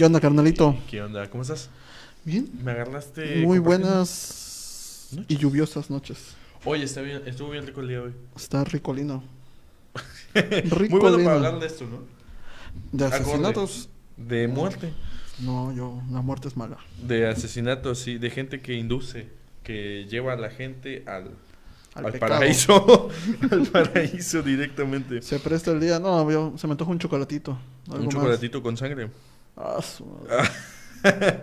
¿Qué onda, carnalito? ¿Qué onda? ¿Cómo estás? Bien. Me agarraste. Muy buenas y lluviosas noches. Oye, está bien, estuvo bien rico el día hoy. Está ricolino. Muy bueno Ricolino. para hablar de esto, ¿no? De Acorde. asesinatos. De muerte. No, yo, la muerte es mala. De asesinatos, sí. De gente que induce, que lleva a la gente al, Al, paraíso. al paraíso directamente. Se presta el día. No, yo, se me antoja un chocolatito. Un más. chocolatito con sangre. Ah.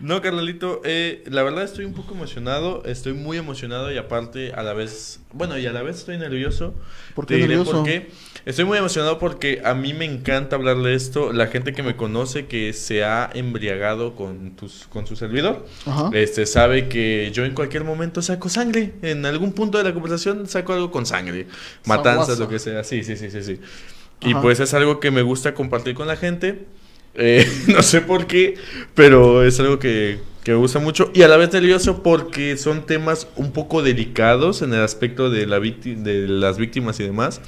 No, Carnalito, eh, la verdad estoy un poco emocionado, estoy muy emocionado y aparte a la vez, bueno, y a la vez estoy nervioso. ¿Por Te diré nervioso? por qué. Estoy muy emocionado porque a mí me encanta hablar de esto. La gente que me conoce, que se ha embriagado con, tus, con su servidor, Ajá. este, sabe que yo en cualquier momento saco sangre. En algún punto de la conversación saco algo con sangre. Matanzas, lo que sea. Sí, sí, sí, sí, sí. Y pues es algo que me gusta compartir con la gente. Eh, no sé por qué, pero es algo que, que me gusta mucho. Y a la vez nervioso porque son temas un poco delicados en el aspecto de, la de las víctimas y demás.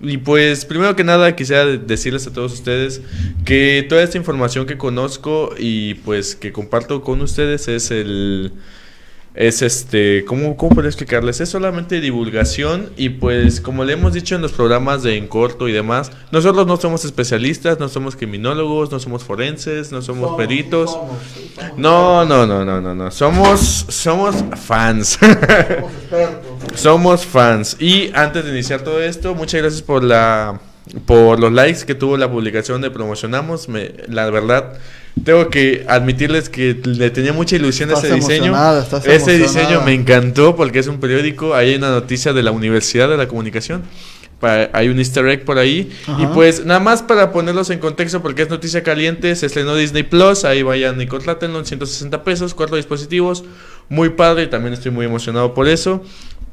Y pues, primero que nada, quisiera de- decirles a todos ustedes que toda esta información que conozco y pues que comparto con ustedes es el... Es este, ¿cómo, ¿cómo podría explicarles? Es solamente divulgación y pues como le hemos dicho en los programas de En Corto y demás, nosotros no somos especialistas, no somos criminólogos, no somos forenses, no somos peritos. Somos, somos No, no, no, no, no, no. Somos, somos fans. Somos fans. Y antes de iniciar todo esto, muchas gracias por la por los likes que tuvo la publicación de Promocionamos. Me, la verdad, tengo que admitirles que le tenía mucha ilusión a Estás ese diseño. Ese diseño me encantó porque es un periódico. Ahí hay una noticia de la Universidad de la Comunicación. Hay un easter egg por ahí. Y Ajá. pues nada más para ponerlos en contexto porque es noticia caliente. Se estrenó Disney Plus. Ahí vayan y contrátenlo en 160 pesos. Cuatro dispositivos. Muy padre. También estoy muy emocionado por eso.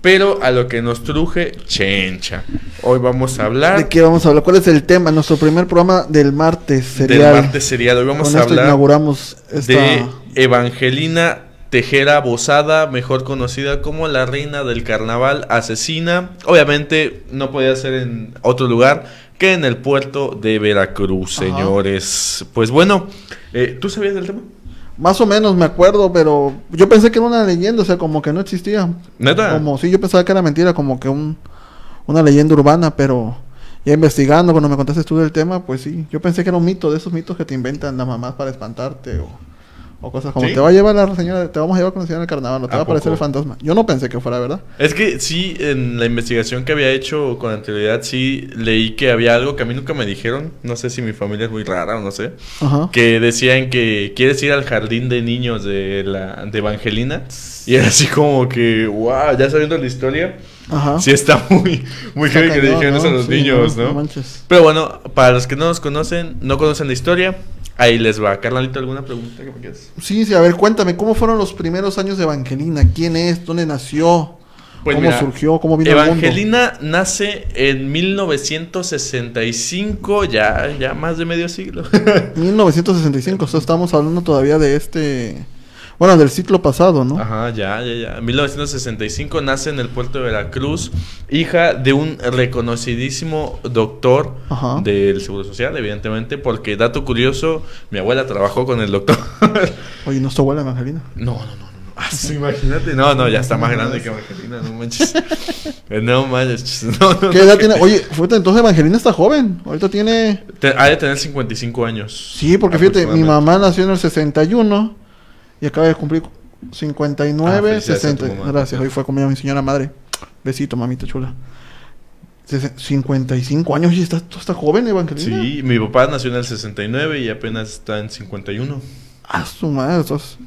Pero a lo que nos truje, chencha. Hoy vamos a hablar ¿De qué vamos a hablar? ¿Cuál es el tema? Nuestro primer programa del martes del serial. martes serial. Hoy vamos Con a hablar inauguramos esta... de Evangelina Tejera Bosada, mejor conocida como la reina del carnaval asesina. Obviamente no podía ser en otro lugar que en el puerto de Veracruz, Ajá. señores. Pues bueno, eh, ¿tú sabías del tema? Más o menos me acuerdo, pero yo pensé que era una leyenda, o sea, como que no existía. ¿Neta? Como sí, yo pensaba que era mentira, como que un, una leyenda urbana, pero ya investigando, cuando me contaste tú del tema, pues sí, yo pensé que era un mito, de esos mitos que te inventan las mamás para espantarte o, o cosas como ¿Sí? te va a llevar la señora, te vamos a llevar con la señora del carnaval, o te ¿A va a aparecer el fantasma. Yo no pensé que fuera verdad. Es que sí, en la investigación que había hecho con anterioridad, sí leí que había algo que a mí nunca me dijeron. No sé si mi familia es muy rara o no sé. Ajá. que decían que quieres ir al jardín de niños de la de Evangelina y era así como que wow ya sabiendo la historia Ajá. sí está muy muy heavy que le dijeron eso a ¿no? los Sí, niños no, no, no pero bueno para los que no nos conocen no conocen la historia ahí les va Carnalito alguna pregunta que me quieras Sí, sí, a ver, cuéntame, ¿cómo fueron los primeros años de Evangelina? ¿Quién es? ¿Dónde nació? Pues ¿Cómo mira, surgió? ¿Cómo vino al mundo? Evangelina nace en 1965 ya ya más de medio siglo 1965, o sea, estamos hablando todavía de este... Bueno, del ciclo pasado, ¿no? Ajá, ya, ya, ya. En 1965 nace en el puerto de Veracruz, hija de un reconocidísimo doctor Ajá. del Seguro Social, evidentemente, porque dato curioso, mi abuela trabajó con el doctor. Oye, ¿no es tu abuela Evangelina? no, no, no, no. Ah, sí, imagínate. No, no, ya está más grande que Evangelina, no manches. No manches. No, no, ¿Qué edad tiene? Oye, fíjate, entonces Evangelina está joven. Ahorita tiene... Te- Ha de tener 55 años. Sí, porque fíjate, mi mamá nació en el 61 y acaba de cumplir 59, Ah, felicidades a tu 60. mamá. Gracias, hoy fue conmigo mi señora madre. Besito, mamita chula. Sesen- 55 años y está, está joven, Evangelina. Sí, mi papá nació en el 69 y apenas está en 51. Ah, su madre, estás-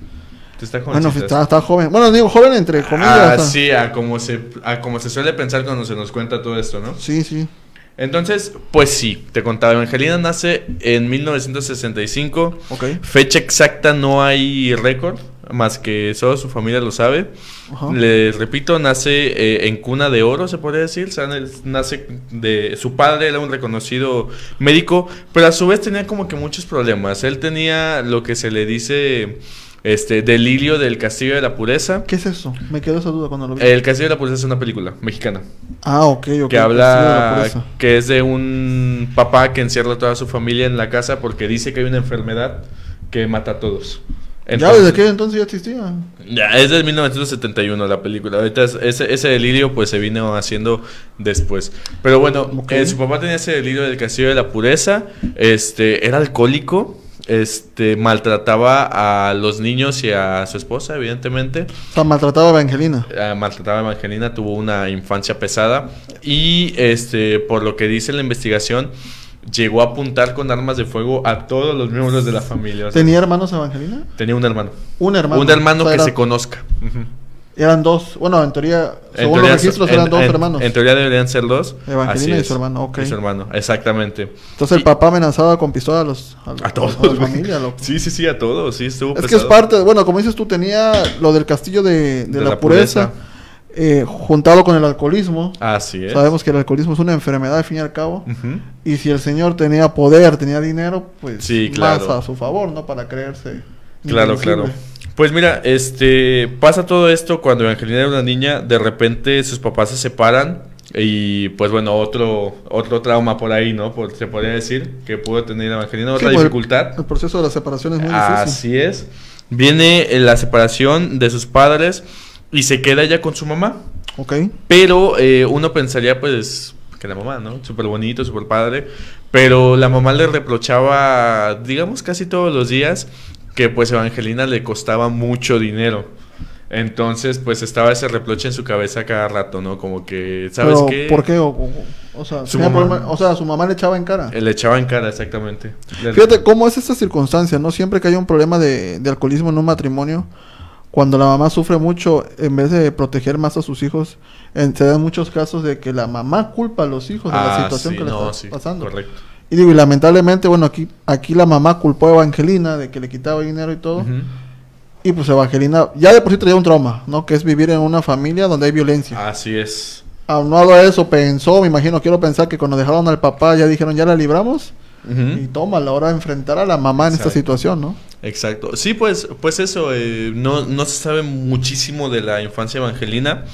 Te está Bueno, jovencita. está, está joven. Bueno, digo joven entre comillas. Ah, sí, a como, se, a como se suele pensar cuando se nos cuenta todo esto, ¿no? Sí, sí. Entonces, pues sí, te contaba, Evangelina nace en 1965. Ok. Fecha exacta no hay récord, más que solo su familia lo sabe. Ajá. Les repito, nace eh, en cuna de oro, se podría decir. O sea, na- nace de su padre era un reconocido médico, pero a su vez tenía como que muchos problemas. Él tenía lo que se le dice este delirio del castillo de la pureza. ¿Qué es eso? Me quedó esa duda cuando lo vi. El castillo de la pureza es una película mexicana ah, ok, ok. que de habla que es de un papá que encierra a toda su familia en la casa porque dice que hay una enfermedad que mata a todos. ya Entonces- desde aquel entonces ya existía. ya, es del 1971 la película. Ahorita es- ese, ese delirio pues se vino haciendo después. Pero bueno, Ok. eh, su papá tenía ese delirio del castillo de la pureza. Este, era alcohólico. Este, maltrataba a los niños y a su esposa, evidentemente. O sea, maltrataba a Evangelina. Eh, maltrataba a Evangelina, tuvo una infancia pesada. Y este, por lo que dice la investigación, llegó a apuntar con armas de fuego a todos los miembros de la familia. O sea, ¿Tenía hermanos Evangelina? tenía un hermano. Un hermano. Un hermano O sea, que era- se conozca. Ujú. Eran dos. Bueno, en teoría, En según teoría los registros, eran dos en- hermanos. En teoría deberían ser dos. Evangelina y su hermano, ok. Y su hermano, exactamente. Entonces el papá amenazaba con pistola a los a, A todos. a la familia, loco. Sí, sí, sí, a todos. Sí, estuvo Es que es parte, bueno, como dices tú, tenía lo del castillo de, de De la, la pureza, eh, juntado con el alcoholismo. Así es. Sabemos que el alcoholismo es una enfermedad al fin y al cabo. Y si el señor tenía poder, tenía dinero, pues Sí, más a su favor, ¿no? Para creerse. Claro, invencible. claro. Pues mira, este pasa todo esto cuando Evangelina era una niña, de repente sus papás se separan y pues bueno, otro otro trauma por ahí, ¿no? Por, se podría decir que pudo tener Evangelina otra dificultad. El proceso de la separación es muy difícil. Así es. Viene eh, la separación de sus padres y se queda ella con su mamá. Ok. Pero eh, uno pensaría, pues, que la mamá, ¿no? Súper bonito, súper padre. Pero la mamá le reprochaba, digamos, casi todos los días que pues Evangelina le costaba mucho dinero. Entonces, pues estaba ese reproche en su cabeza cada rato, ¿no? Como que, ¿sabes Pero, qué? ¿Por qué? O, o- o sea, Su mamá. problema- o sea, su mamá le echaba en cara. Eh, Le echaba en cara, exactamente. Le- Fíjate cómo es esta circunstancia, ¿no? Siempre que hay un problema de, de alcoholismo en un matrimonio, cuando la mamá sufre mucho, en vez de proteger más a sus hijos, en- se dan muchos casos de que la mamá culpa a los hijos de la Ah, situación sí, que le no, está sí, pasando. Correcto. Y digo, y lamentablemente, bueno, aquí, aquí la mamá culpó a Evangelina de que le quitaba dinero y todo. Y pues Evangelina ya de por sí traía un trauma, ¿no? Que es vivir en una familia donde hay violencia. Así es. Aunado a eso, pensó, me imagino, quiero pensar que cuando dejaron al papá ya dijeron, ya la libramos. Y toma, la hora de enfrentar a la mamá en esta situación, ¿no? Exacto. Sí, pues, pues eso, eh, no, no se sabe muchísimo de la infancia evangelina,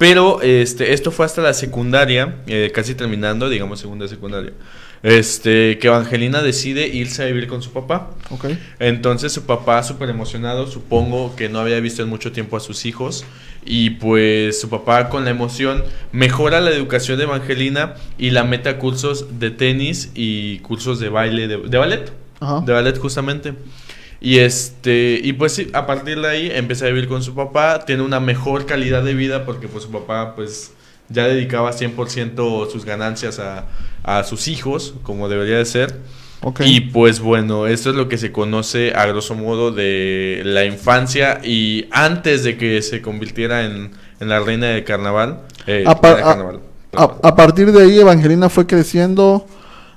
pero este, esto fue hasta la secundaria, eh, casi terminando, digamos segunda secundaria, este, que Evangelina decide irse a vivir con su papá. Entonces su papá, súper emocionado, supongo que no había visto en mucho tiempo a sus hijos. Y pues su papá con la emoción mejora la educación de Evangelina y la mete a cursos de tenis y cursos de baile, de, de ballet. Ajá. De ballet justamente. Y este, y pues sí, a partir de ahí empieza a vivir con su papá, tiene una mejor calidad de vida porque pues su papá pues ya dedicaba 100% sus ganancias a, a sus hijos, como debería de ser. Y pues bueno, esto es lo que se conoce a grosso modo de la infancia y antes de que se convirtiera en, en la reina del carnaval. eh, par- carnaval, a partir de ahí, Evangelina fue creciendo.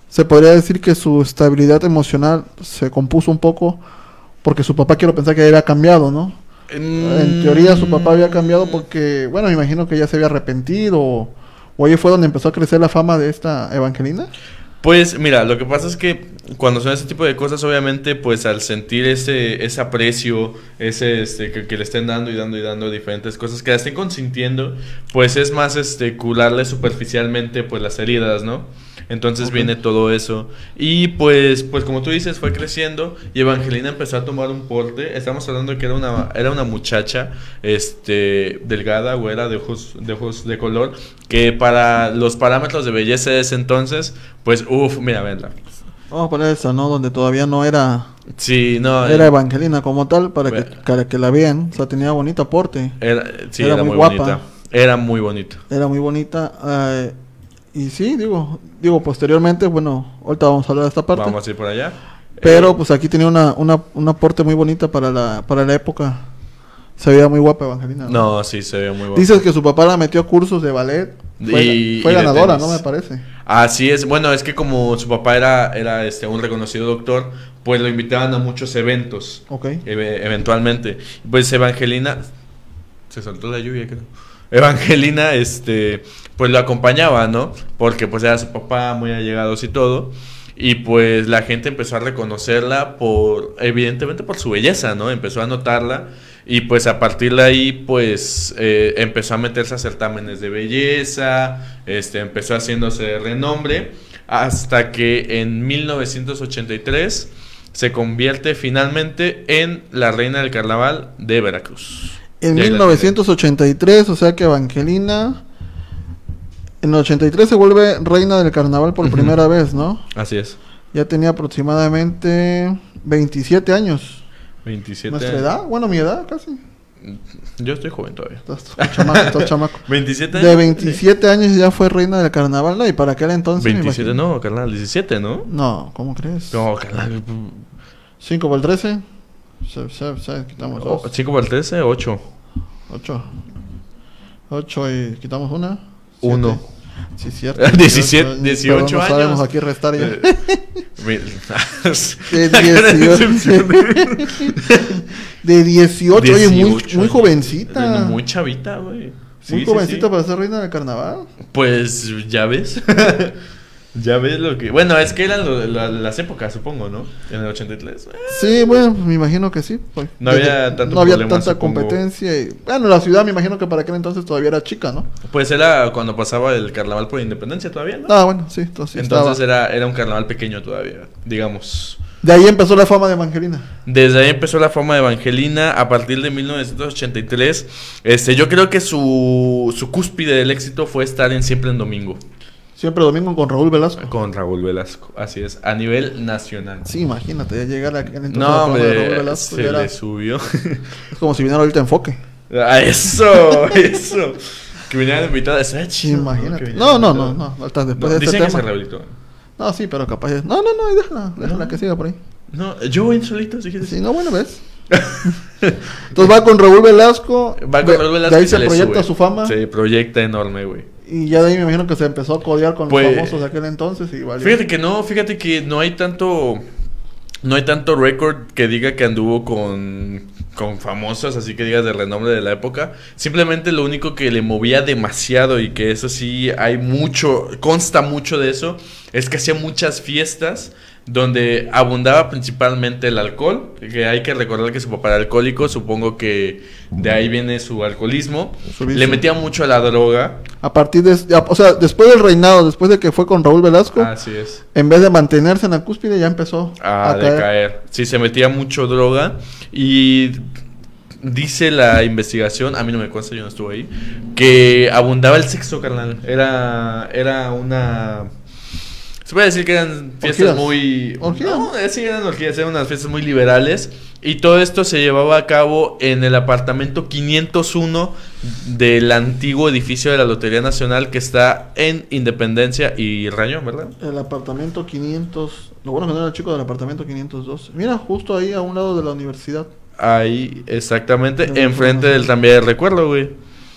Se podría decir que su estabilidad emocional se compuso un poco porque su papá, quiero pensar que había cambiado, ¿no? En teoría, su papá había cambiado porque, bueno, me imagino que ya se había arrepentido. O, o ahí fue donde empezó a crecer la fama de esta Evangelina. Pues mira, lo que pasa es que cuando son ese tipo de cosas, obviamente, pues al sentir ese, ese aprecio, ese este, que, que le estén dando y dando y dando diferentes cosas, que la estén consintiendo, pues es más este curarle superficialmente pues las heridas, ¿no? Entonces viene todo eso. Y pues, pues como tú dices, fue creciendo y Evangelina empezó a tomar un porte. Estamos hablando de que era una, era una muchacha este, delgada, güera, de ojos, de ojos de color, que para los parámetros de belleza de ese entonces, pues uff, mira, venla. Vamos a poner esa, ¿no? Donde todavía no era, Sí, no. era eh, Evangelina como tal, para que, para que la vean. O sea, tenía bonito aporte. Era, sí, Era era, muy muy, guapa. bonita. Era muy bonita. Era muy bonita. eh, y sí, digo, digo, posteriormente, bueno, ahorita vamos a hablar de esta parte. Vamos a ir por allá. Pero Eh, pues aquí tenía una, una, un aporte muy bonita para la, para la época. Se veía muy guapa Evangelina. no, sí, se ve muy guapa. Dices que su papá la metió a cursos de ballet. Fue, Y- fue y ganadora. ¿no? Me parece. Así es, bueno, es que como su papá era, era este, un reconocido doctor, pues lo invitaban a muchos eventos, Ok. eve- eventualmente. Pues Evangelina, se soltó la lluvia, creo. Evangelina, este, pues lo acompañaba, ¿no? Porque pues era su papá, muy allegados y todo. Y pues la gente empezó a reconocerla por, evidentemente por su belleza, ¿no? Empezó a notarla. Y pues a partir de ahí, pues eh, empezó a meterse a certámenes de belleza, este, empezó haciéndose renombre, hasta que en 1983 se convierte finalmente en la reina del carnaval de Veracruz. En Y ahí la 1983, o sea que Evangelina. En el 83 se vuelve reina del carnaval por Ujú. primera vez, ¿no? Así es. Ya tenía aproximadamente 27 años. 27 ¿Nuestra años. edad? Bueno, mi edad casi. Yo estoy joven todavía. Estás chamaco, estás chamaco. 27 años. De 27 años ya fue reina del carnaval, ¿no? Y para aquel entonces. me 27, imagino- no, carnal, 17, ¿no? No, ¿cómo crees? No, carnal. 5 por el 13. Se, se, se, quitamos dos. 5 por el 13, 8. 8. 8 y quitamos una. Uno. Siete. Sí, cierto. 17, 18 Perdón, no sabemos años. aquí restar ya. Eh, De La cara de 18. decepción. De 18, oye, muy, 18 muy jovencita. Muy chavita, güey. Sí, muy sí, jovencita sí. para ser reina del carnaval. Pues ya ves. ya ves lo que. Bueno, es que eran lo- la- las épocas, supongo, ¿no? En el 83. Eh, Sí, bueno, me imagino que sí. pues, No había tanto no había problema, tanta supongo. competencia. Y, bueno, la ciudad me imagino que para aquel entonces todavía era chica, ¿no? Pues era cuando pasaba el carnaval por independencia todavía, ¿no? Ah, bueno, sí, entonces, sí Entonces estaba. era, era un carnaval pequeño todavía, digamos. De ahí empezó la fama de Evangelina. Desde ahí empezó la fama de Evangelina a partir de 1983. Este, yo creo que su, su cúspide del éxito fue estar en Siempre en Domingo Siempre domingo con Raúl Velasco. con Raúl Velasco. Así es, a nivel nacional. Sí, imagínate, ya llegar a entonces No, fama de Raúl hombre, Velasco, se era- le subió. es como si viniera ahorita enfoque. Ah, eso, eso. Que vinieran invitados. estaría Sí, ¿no? Imagínate. No, no, no, no, hasta después No, de dicen este que se tema. rehabilitó. No, sí, pero capaz es- No, no, no, déjala, déjala No. que siga por ahí. No, yo voy solito, si quieres. Sí, no, bueno, ves. Entonces va con Raúl Velasco. Va con Raúl Velasco De ahí se le proyecta sube. su fama. Se proyecta enorme, güey. Y ya de ahí me imagino que se empezó a codear con Pues- los famosos de aquel entonces. Y valió. Fíjate que no, fíjate que no hay tanto. No hay tanto récord que diga que anduvo con, con famosos, así que digas de renombre de la época. Simplemente lo único que le movía demasiado y que eso sí hay mucho, consta mucho de eso, es que hacía muchas fiestas donde abundaba principalmente el alcohol, que hay que recordar que su papá era alcohólico, supongo que de ahí viene su alcoholismo. Su. Le metía mucho a la droga, A partir de. O sea, después del reinado, después de que fue con Raúl Velasco, así es. en vez de mantenerse en la cúspide, ya empezó a, a, caer. decaer. Sí, se metía mucho droga y dice la investigación, a mí no me consta, yo no estuve ahí, que abundaba el sexo, carnal. Era, era una... Se puede decir que eran fiestas Orgías. muy... Orgías. No, eh, sí, eran orgías, eran unas fiestas muy liberales. Y todo esto se llevaba a cabo en el apartamento 501 del antiguo edificio de la Lotería Nacional que está en Independencia y Rayón, ¿verdad? El apartamento 500. Lo bueno que no era el chico del apartamento 502. Mira, justo ahí a un lado de la universidad. Ahí, exactamente, enfrente del también del recuerdo, güey.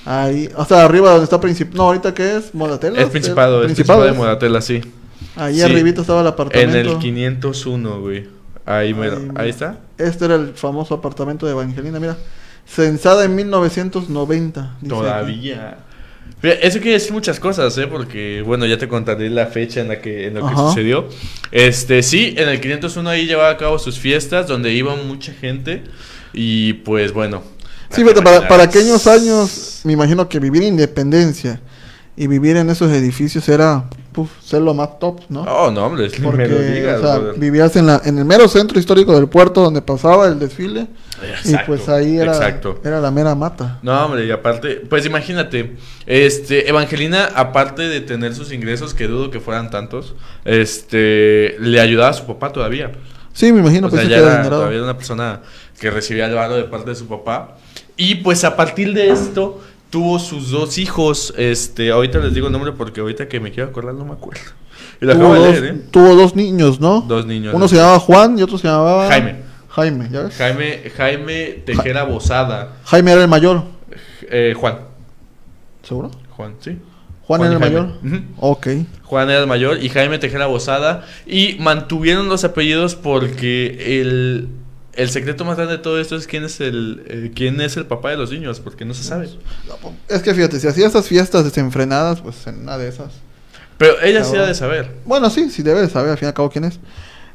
Ahí, sea, arriba donde está Principado. No, ahorita que es Modatela. Es Principado, es Principado de Modatela, sí. Ahí Sí. arribita estaba el En apartamento. el 501, güey. Ahí, mero. Ahí, Ahí está. Este era el famoso apartamento de Evangelina, mira. Censada en 1990. dice. Todavía. Eso quiere decir muchas cosas, ¿eh? Porque, bueno, ya te contaré la fecha en la que, en lo que Ajá. sucedió. Este, sí, en el 501 ahí llevaba a cabo sus fiestas, donde iba mucha gente. Y, pues, bueno. Sí, pero para, para aquellos aquellos años, me imagino que vivir en independencia y vivir en esos edificios era puf, ser lo más top, ¿no? Oh, no, hombre, ni Porque digas, o sea, brother. vivías en, la, en el mero centro histórico del puerto donde pasaba el desfile y pues ahí era, exacto. era la mera mata. No, hombre, y aparte, pues imagínate, este, Evangelina, aparte de tener sus ingresos, que dudo que fueran tantos, este, le ayudaba a su papá todavía. Sí, me imagino o pues sea, ya que era todavía era una persona que recibía el varo de parte de su papá. Y pues a partir de esto, tuvo sus dos hijos, este, ahorita les digo el nombre porque ahorita que me quiero acordar no me acuerdo. Y lo Tuvo acabo de dos, leer, ¿eh? tuvo dos niños, ¿no? Dos niños. Uno se llamaba Juan y otro se llamaba Jaime. Jaime, ¿ya ves? Jaime, Jaime Tejera Bozada. Jaime era el mayor, Eh, Juan. ¿seguro? Juan, sí. Juan, era el Jaime. mayor. Ujú. Ok. Juan era el mayor y Jaime Tejera Bozada. Y mantuvieron los apellidos porque el, el secreto más grande de todo esto es quién es el eh, quién es el papá de los niños, porque no se sabe. Es que fíjate, si hacía esas fiestas desenfrenadas, pues en una de esas. Pero ella sí ha de saber. Bueno, sí, sí debe de saber al fin y al cabo quién es.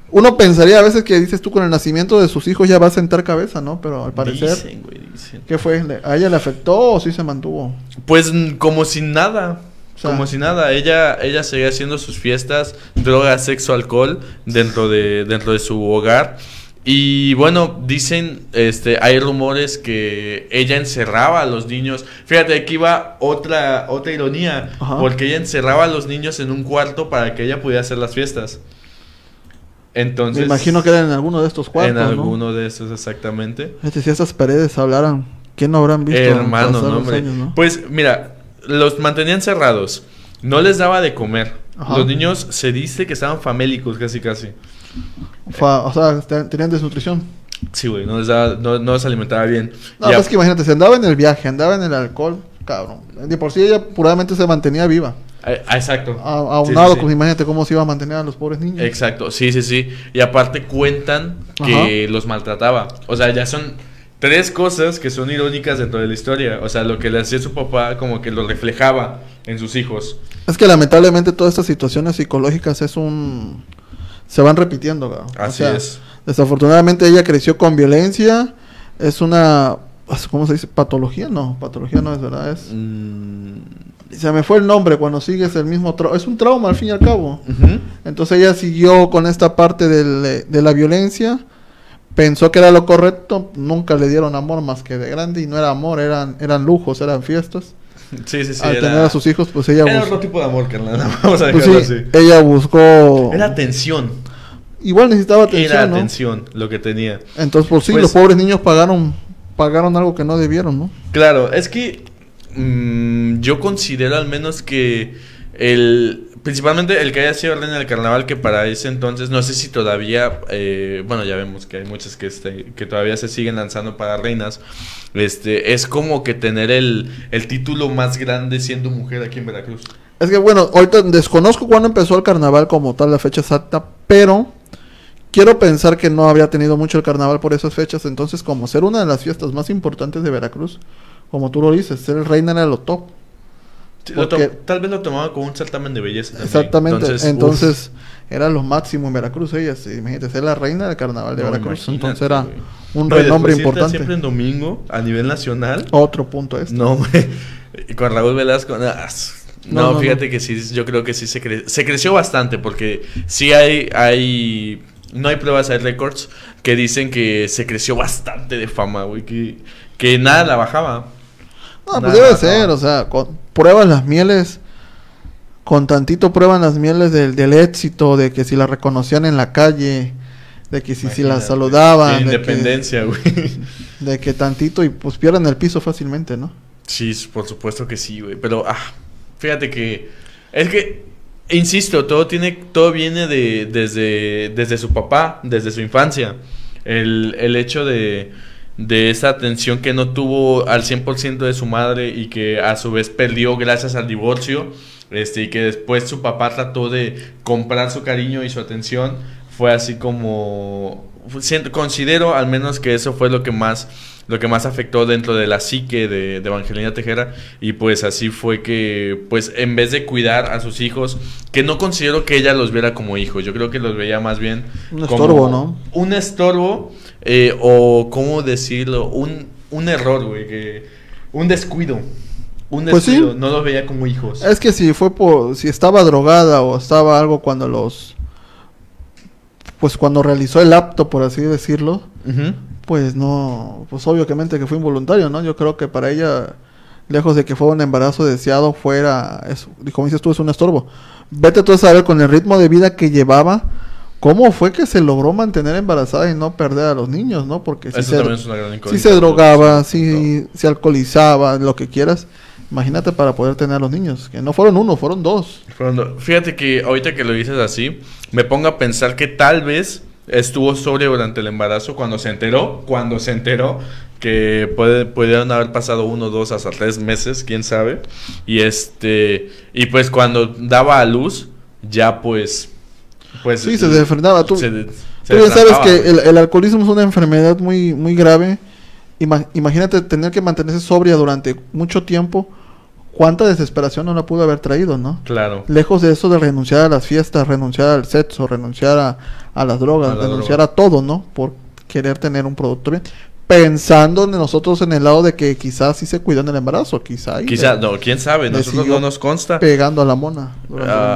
Uno pensaría a veces que dices tú con el nacimiento de sus hijos ya va a sentar cabeza, ¿no? Pero al parecer, Dicen, güey, dicen. ¿qué fue? ¿Le- ¿A ella le afectó o sí se mantuvo? Pues como sin nada. sea, como si nada, ella, ella seguía haciendo sus fiestas, droga, sexo, alcohol dentro de, dentro de su hogar. Y bueno, dicen, este, hay rumores que ella encerraba a los niños. Fíjate, aquí va otra, otra ironía, Ajá. porque ella encerraba a los niños en un cuarto para que ella pudiera hacer las fiestas. Entonces, me imagino que era en alguno de estos cuartos, en ¿no? alguno de esos exactamente. Fíjate, si esas paredes hablaran, ¿quién no habrán visto? Hermano, no, hombre. años, no? Pues mira, los mantenían cerrados. No les daba de comer. Ajá. Los niños se dice que estaban famélicos casi casi. Fa- o sea, te- tenían desnutrición. Sí, güey, no les daba, no, no les alimentaba bien. No, Ya- pues que imagínate, si andaba en el viaje, andaba en el alcohol, cabrón. De por sí ella puramente se mantenía viva. Exacto. A, sí, sí. pues imagínate cómo se iba a mantener a los pobres niños. Exacto, sí, sí, sí. Y aparte cuentan que los maltrataba. O sea, ya son tres cosas que son irónicas dentro de la historia. O sea, lo que le hacía su papá como que lo reflejaba en sus hijos. Es que lamentablemente todas estas situaciones psicológicas es un... Se van repitiendo. O Así sea, es. Desafortunadamente ella creció con violencia. Es una... ¿Cómo se dice? ¿Patología? No, patología no es verdad. Es... Mm, Se me fue el nombre cuando sigues el mismo trauma. Es un trauma al fin y al cabo. Entonces ella siguió con esta parte del- de la violencia. Pensó que era lo correcto. Nunca le dieron amor más que de grande. Y no era amor, eran, eran lujos, eran fiestas. Sí, sí, sí. Al era- tener a sus hijos, pues ella Era buscó. otro tipo de amor, carnal. Vamos a pues dejarlo sí, así. ella buscó. Era atención. Igual necesitaba atención, Era ¿no? atención lo que tenía. Entonces, pues sí, Pues- los pobres niños pagaron pagaron algo que no debieron, ¿no? Claro, es que mm, yo considero al menos que el principalmente el que haya sido reina del carnaval que para ese entonces no sé si todavía eh, bueno ya vemos que hay muchas que este, que todavía se siguen lanzando para reinas este es como que tener el, el título más grande siendo mujer aquí en Veracruz Es que bueno, ahorita desconozco cuándo empezó el carnaval como tal, la fecha exacta, pero quiero pensar que no había tenido mucho el carnaval por esas fechas, entonces como ser una de las fiestas más importantes de Veracruz, como tú lo dices, ser reina era lo top. Sí, lo tal vez lo tomaba como un certamen de belleza también. Exactamente, entonces, era lo máximo en Veracruz ella, sí, imagínate, ser la reina del carnaval de no, Veracruz, entonces era güey. un No, renombre importante. siempre en domingo a nivel nacional Otro punto este. No, hombre. Y con Raúl Velasco. s- No, fíjate que sí, yo creo que sí se, cre- se creció bastante porque sí hay, hay, no hay pruebas, hay récords que dicen que se creció bastante de fama, güey, que, que nada la bajaba. No, pues debe no. ser, o sea, con, prueban las mieles, con tantito prueban las mieles del, del éxito, de que si la reconocían en la calle, de que si, si la saludaban, de independencia, güey. de que tantito y pues pierden el piso fácilmente, ¿no? Sí, por supuesto que sí, güey. Pero, ah, fíjate que. Es que, insisto, todo tiene. Todo viene de. desde. desde su papá, desde su infancia. El, el hecho de. de esa atención que no tuvo al 100% de su madre y que a su vez perdió gracias al divorcio. Este, y que después su papá trató de comprar su cariño y su atención. Fue así como. considero al menos que eso fue lo que más lo que más afectó dentro de la psique de, de Evangelina Tejera y pues así fue que pues en vez de cuidar a sus hijos que no considero que ella los viera como hijos yo creo que los veía más bien Un como estorbo, ¿no? un estorbo eh, o cómo decirlo un, un error güey que un descuido un Pues sí. descuido no los veía como hijos Es que si fue por, si estaba drogada o estaba algo cuando los, pues cuando realizó el acto, por así decirlo, Ujú. Pues no, pues obviamente que fue involuntario, ¿no? Yo creo que para ella, lejos de que fuera un embarazo deseado, fuera, es, como dices tú, es un estorbo. Vete tú a saber con el ritmo de vida que llevaba, cómo fue que se logró mantener embarazada y no perder a los niños, ¿no? Porque si Eso se, también es una gran si se drogaba, si se alcoholizaba, lo que quieras, imagínate para poder tener a los niños, que no fueron uno, fueron dos. Fíjate que ahorita que lo dices así, me pongo a pensar que tal vez estuvo sobrio durante el embarazo cuando se enteró, cuando se enteró que puede, pudieron haber pasado uno, dos, hasta tres meses, quién sabe. Y este, y pues cuando daba a luz, ya pues, pues Sí, se desenfrenaba. Tú, se de- se Tú bien sabes que el, el alcoholismo es una enfermedad muy, muy grave. Ima- imagínate tener que mantenerse sobria durante mucho tiempo. ¿Cuánta desesperación no la pudo haber traído, no? Claro. Lejos de eso de renunciar a las fiestas, renunciar al sexo, renunciar a, a las drogas, A la renunciar droga. a todo, ¿no? Por querer tener un producto bien. pensando en nosotros en el lado de que quizás sí se cuidan del embarazo, quizá. Quizá, le- no, quién sabe, nosotros no nos consta. Pegando a la mona.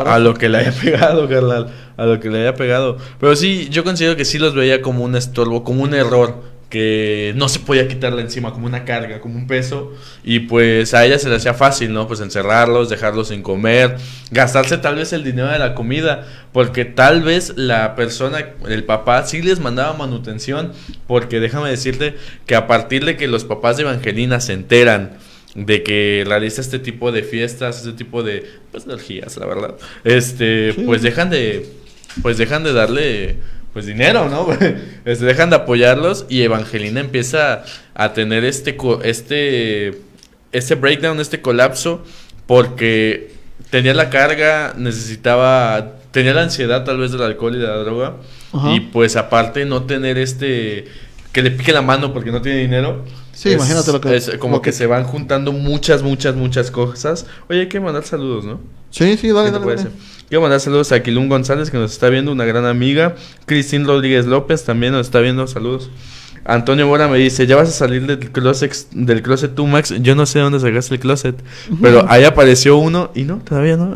A, lo que le haya pegado, carnal. A lo que le haya pegado. Pero sí, yo considero que sí los veía como un estorbo, como un error. Que no se podía quitarle encima, como una carga, como un peso. Y pues a ella se le hacía fácil, ¿no? Pues encerrarlos, dejarlos sin comer, gastarse tal vez el dinero de la comida. Porque tal vez la persona, el papá, sí les mandaba manutención. Porque déjame decirte que a partir de que los papás de Evangelina se enteran de que realiza este tipo de fiestas, este tipo de pues de orgías, la verdad. Este, Sí. pues dejan de pues dejan de darle pues dinero, ¿no? Este, dejan de apoyarlos y Evangelina empieza a tener este este este breakdown, este colapso porque tenía la carga, necesitaba tenía la ansiedad tal vez del alcohol y de la droga Ajá. y pues aparte no tener este que le pique la mano porque no tiene dinero. Sí, es- imagínate lo que- es como lo que, que- se van juntando muchas, muchas, muchas cosas. Oye, hay que mandar saludos, ¿no? Sí, sí, dale, ¿Qué te dale, dale. Quiero mandar saludos a Quilún González, que nos está viendo, una gran amiga. Cristín Rodríguez López también nos está viendo, saludos. Antonio Mora me dice, ya vas a salir del closet, del closet tú, Max. Yo no sé dónde sacaste el closet, pero ahí apareció uno y no, todavía no.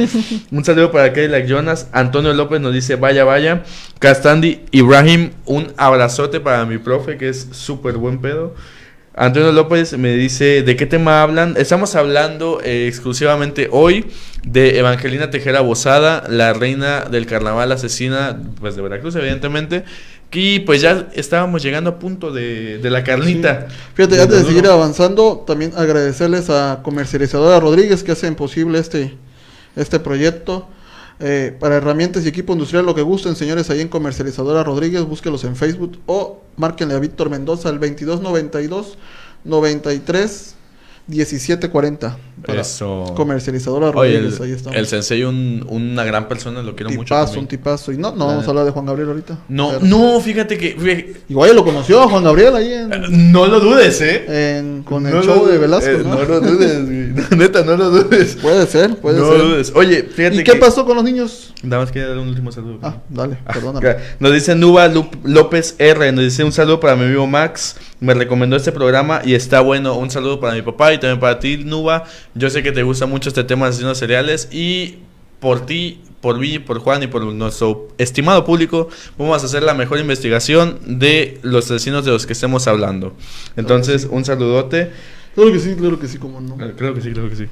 un saludo para Keila Jonas. Antonio López nos dice, vaya, vaya. Castandi Ibrahim, un abrazote para mi profe, que es súper buen pedo. Antonio López me dice, ¿de qué tema hablan? Estamos hablando eh, exclusivamente hoy de Evangelina Tejera Bozada, la reina del carnaval asesina, pues de Veracruz, evidentemente. Y pues ya estábamos llegando a punto de, de la carnita. Fíjate, antes de seguir avanzando, también agradecerles a Comercializadora Rodríguez que hacen posible este, este proyecto. Eh, para herramientas y equipo industrial, lo que gusten, señores, ahí en Comercializadora Rodríguez, búsquelos en Facebook o márquenle a Víctor Mendoza al 2292 93 1740. Para Eso. Comercializadora Oye, Rodríguez, ahí el, estamos. el sensei, un- una gran persona, lo quiero mucho. tipazo, un tipazo. Y no, no vamos a hablar de Juan Gabriel ahorita. No, pero- no, fíjate que... fíjate- Igual ya lo conoció Juan Gabriel ahí en, no lo dudes, ¿eh? en- con el No show lo- de Velasco. eh, ¿no? no lo dudes, güey. No, neta, no lo dudes. Puede ser, puede no ser. lo dudes. Oye, fíjate ¿Y qué que- pasó con los niños? Nada más quería dar un último saludo. Ah, dale, Ah, perdóname. Nos dice Nuba López R. Nos dice un saludo para mi amigo Max. Me recomendó este programa y está bueno. Un saludo para mi papá y también para ti, Nuba. Yo sé que te gusta mucho este tema de asesinos cereales y por ti, por mí, por Juan y por nuestro estimado público, vamos a hacer la mejor investigación de los asesinos de los que estemos hablando. Entonces, un saludote. Claro que sí, claro que sí, como no. Eh, Creo que sí, creo que sí.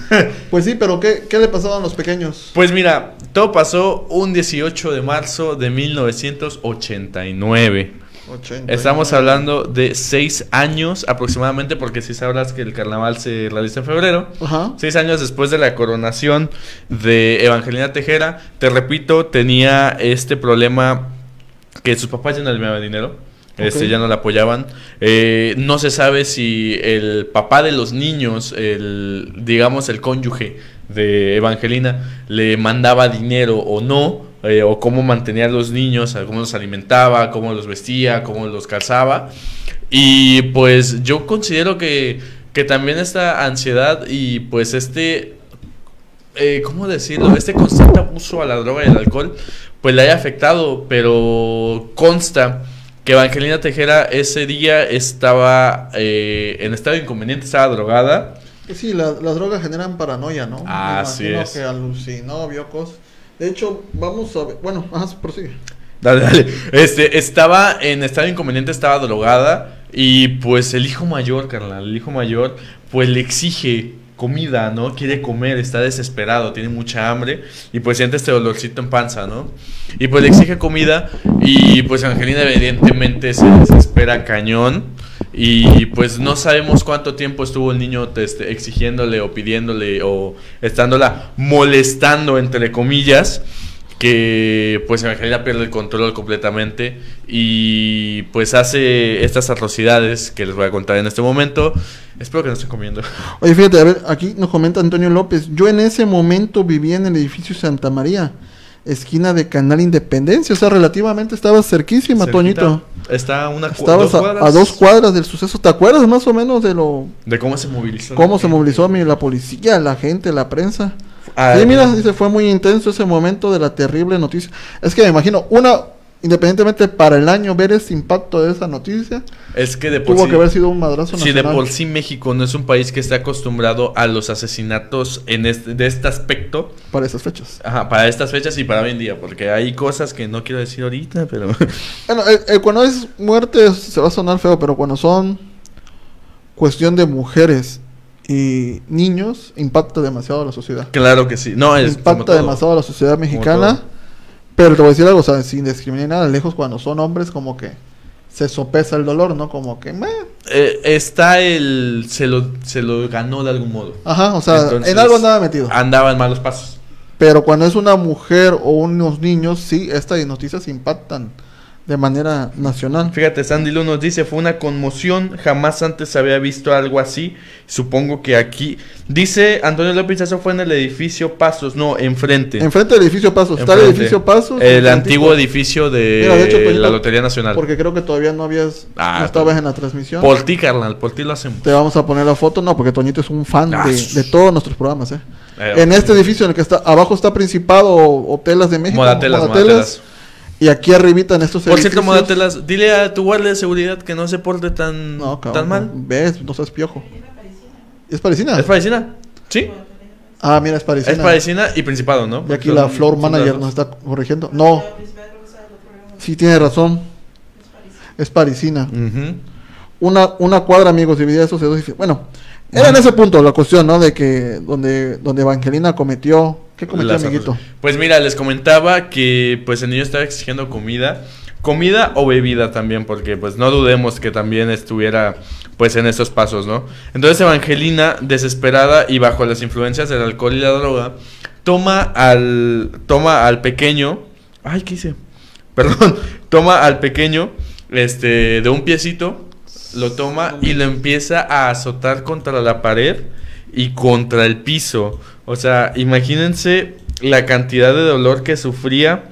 Pues sí, pero ¿qué, qué le pasaban a los pequeños? Pues mira, todo pasó un 18 de marzo de 1989. 80. Estamos hablando de seis años aproximadamente, porque si sabrás que el carnaval se realiza en febrero. Ajá. Seis años después de la coronación de Evangelina Tejera, te repito, tenía este problema que sus papás ya no le enviaban dinero. Este, ya no la apoyaban. Eh, no se sabe si el papá de los niños, el, digamos el cónyuge de Evangelina, le mandaba dinero o no, eh, o cómo mantenía a los niños, cómo los alimentaba, cómo los vestía, cómo los calzaba. Y pues yo considero que, que también esta ansiedad y pues este eh, ¿cómo decirlo? Este constante abuso a la droga y al alcohol, pues le haya afectado, pero consta que Evangelina Tejera ese día estaba eh, en estado inconveniente, estaba drogada. Sí, la- las drogas generan paranoia, ¿no? Me Así imagino es. que alucinó, vio cosas. De hecho, vamos a ver. Bueno, ajá, prosigue. Dale, dale. Este, estaba en estado inconveniente, estaba drogada. Y pues el hijo mayor, carnal, el hijo mayor, pues le exige comida, ¿no? Quiere comer, está desesperado, tiene mucha hambre. Y pues siente este dolorcito en panza, ¿no? Y pues le exige comida. Y pues Angelina, evidentemente, se desespera cañón. Y pues no sabemos cuánto tiempo estuvo el niño este, exigiéndole o pidiéndole o estándola molestando, entre comillas que pues Evangelina pierde el control completamente y pues hace estas atrocidades que les voy a contar en este momento. Espero que no estén comiendo. Oye, fíjate, a ver, aquí nos comenta Antonio López. Yo en ese momento vivía en el edificio Santa María, esquina de Canal Independencia. O sea, relativamente estabas cerquísima, Cerquita. Toñito. Está a una Estabas dos a, dos cuadras del suceso. ¿Te acuerdas más o menos de lo de cómo se movilizó. la cómo se movilizó la policía, la gente, la prensa? Ah, sí, mira, dice, fue muy intenso ese momento de la terrible noticia. Es que me imagino, una, independientemente para el año ver ese impacto de esa noticia, Es que de por tuvo sí... que haber sido un madrazo Sí, de nacional. por sí México no es un país que esté acostumbrado a los asesinatos en este, de este aspecto para esas fechas. ajá, para estas fechas y para hoy en día, porque hay cosas que no quiero decir ahorita, pero... Bueno, eh, eh, cuando es muerte se va a sonar feo, pero cuando son cuestión de mujeres y niños, impacta demasiado a la sociedad. claro que sí. No, es impacta demasiado a la sociedad mexicana. Pero te voy a decir algo, o sea, sin discriminar nada, lejos cuando son hombres, como que se sopesa el dolor, ¿no? Como que. Eh, está el... Se lo, se lo ganó de algún modo. ajá, o sea, Entonces, en algo andaba metido. Andaba en malos pasos. Pero cuando es una mujer o unos niños, sí, estas noticias impactan de manera nacional. Fíjate, Sandy Lu nos dice, fue una conmoción, jamás antes había visto algo así, supongo que aquí, dice Antonio López, eso fue en el edificio Pasos, no, enfrente. Enfrente del edificio Pasos, está el edificio Pasos. El antiguo edificio de, Mira, de hecho, Toñito, la Lotería Nacional. Porque creo que todavía no habías, Ah, no estabas en la transmisión. Por ti, carnal, por ti lo hacemos. Te vamos a poner la foto, no, porque Toñito es un fan Ah, de, de todos nuestros programas, ¿eh? Eh, en este edificio en el que está, abajo está Principado o, o Telas de México. Modatelas, Modatelas, Modatelas. Y aquí arribita en estos Por cierto, Modatelas, dile a tu guardia de seguridad que no se porte tan, No, cabrón, tan mal. ¿Ves? No seas piojo. ¿Es parisina? ¿Es parecina? ¿Sí? Ah, mira, es parisina. Es parecina y Principado, ¿no? Y aquí la floor manager nos está corrigiendo. No, sí tiene razón. Es parisina. Ujú. Una, una cuadra, amigos, dividida esos de dos. Bueno, era en ese punto la cuestión, ¿no? De que donde, donde Evangelina cometió. ¿Qué amiguito? arroz. Pues mira, les comentaba que pues el niño estaba exigiendo comida, comida o bebida también, porque pues no dudemos que también estuviera pues en estos pasos, ¿no? Entonces Evangelina, desesperada y bajo las influencias del alcohol y la droga, toma al toma al pequeño, ay, ¿qué hice? Perdón, toma al pequeño este de un piecito, lo toma y lo empieza a azotar contra la pared y contra el piso. O sea, imagínense la cantidad de dolor que sufría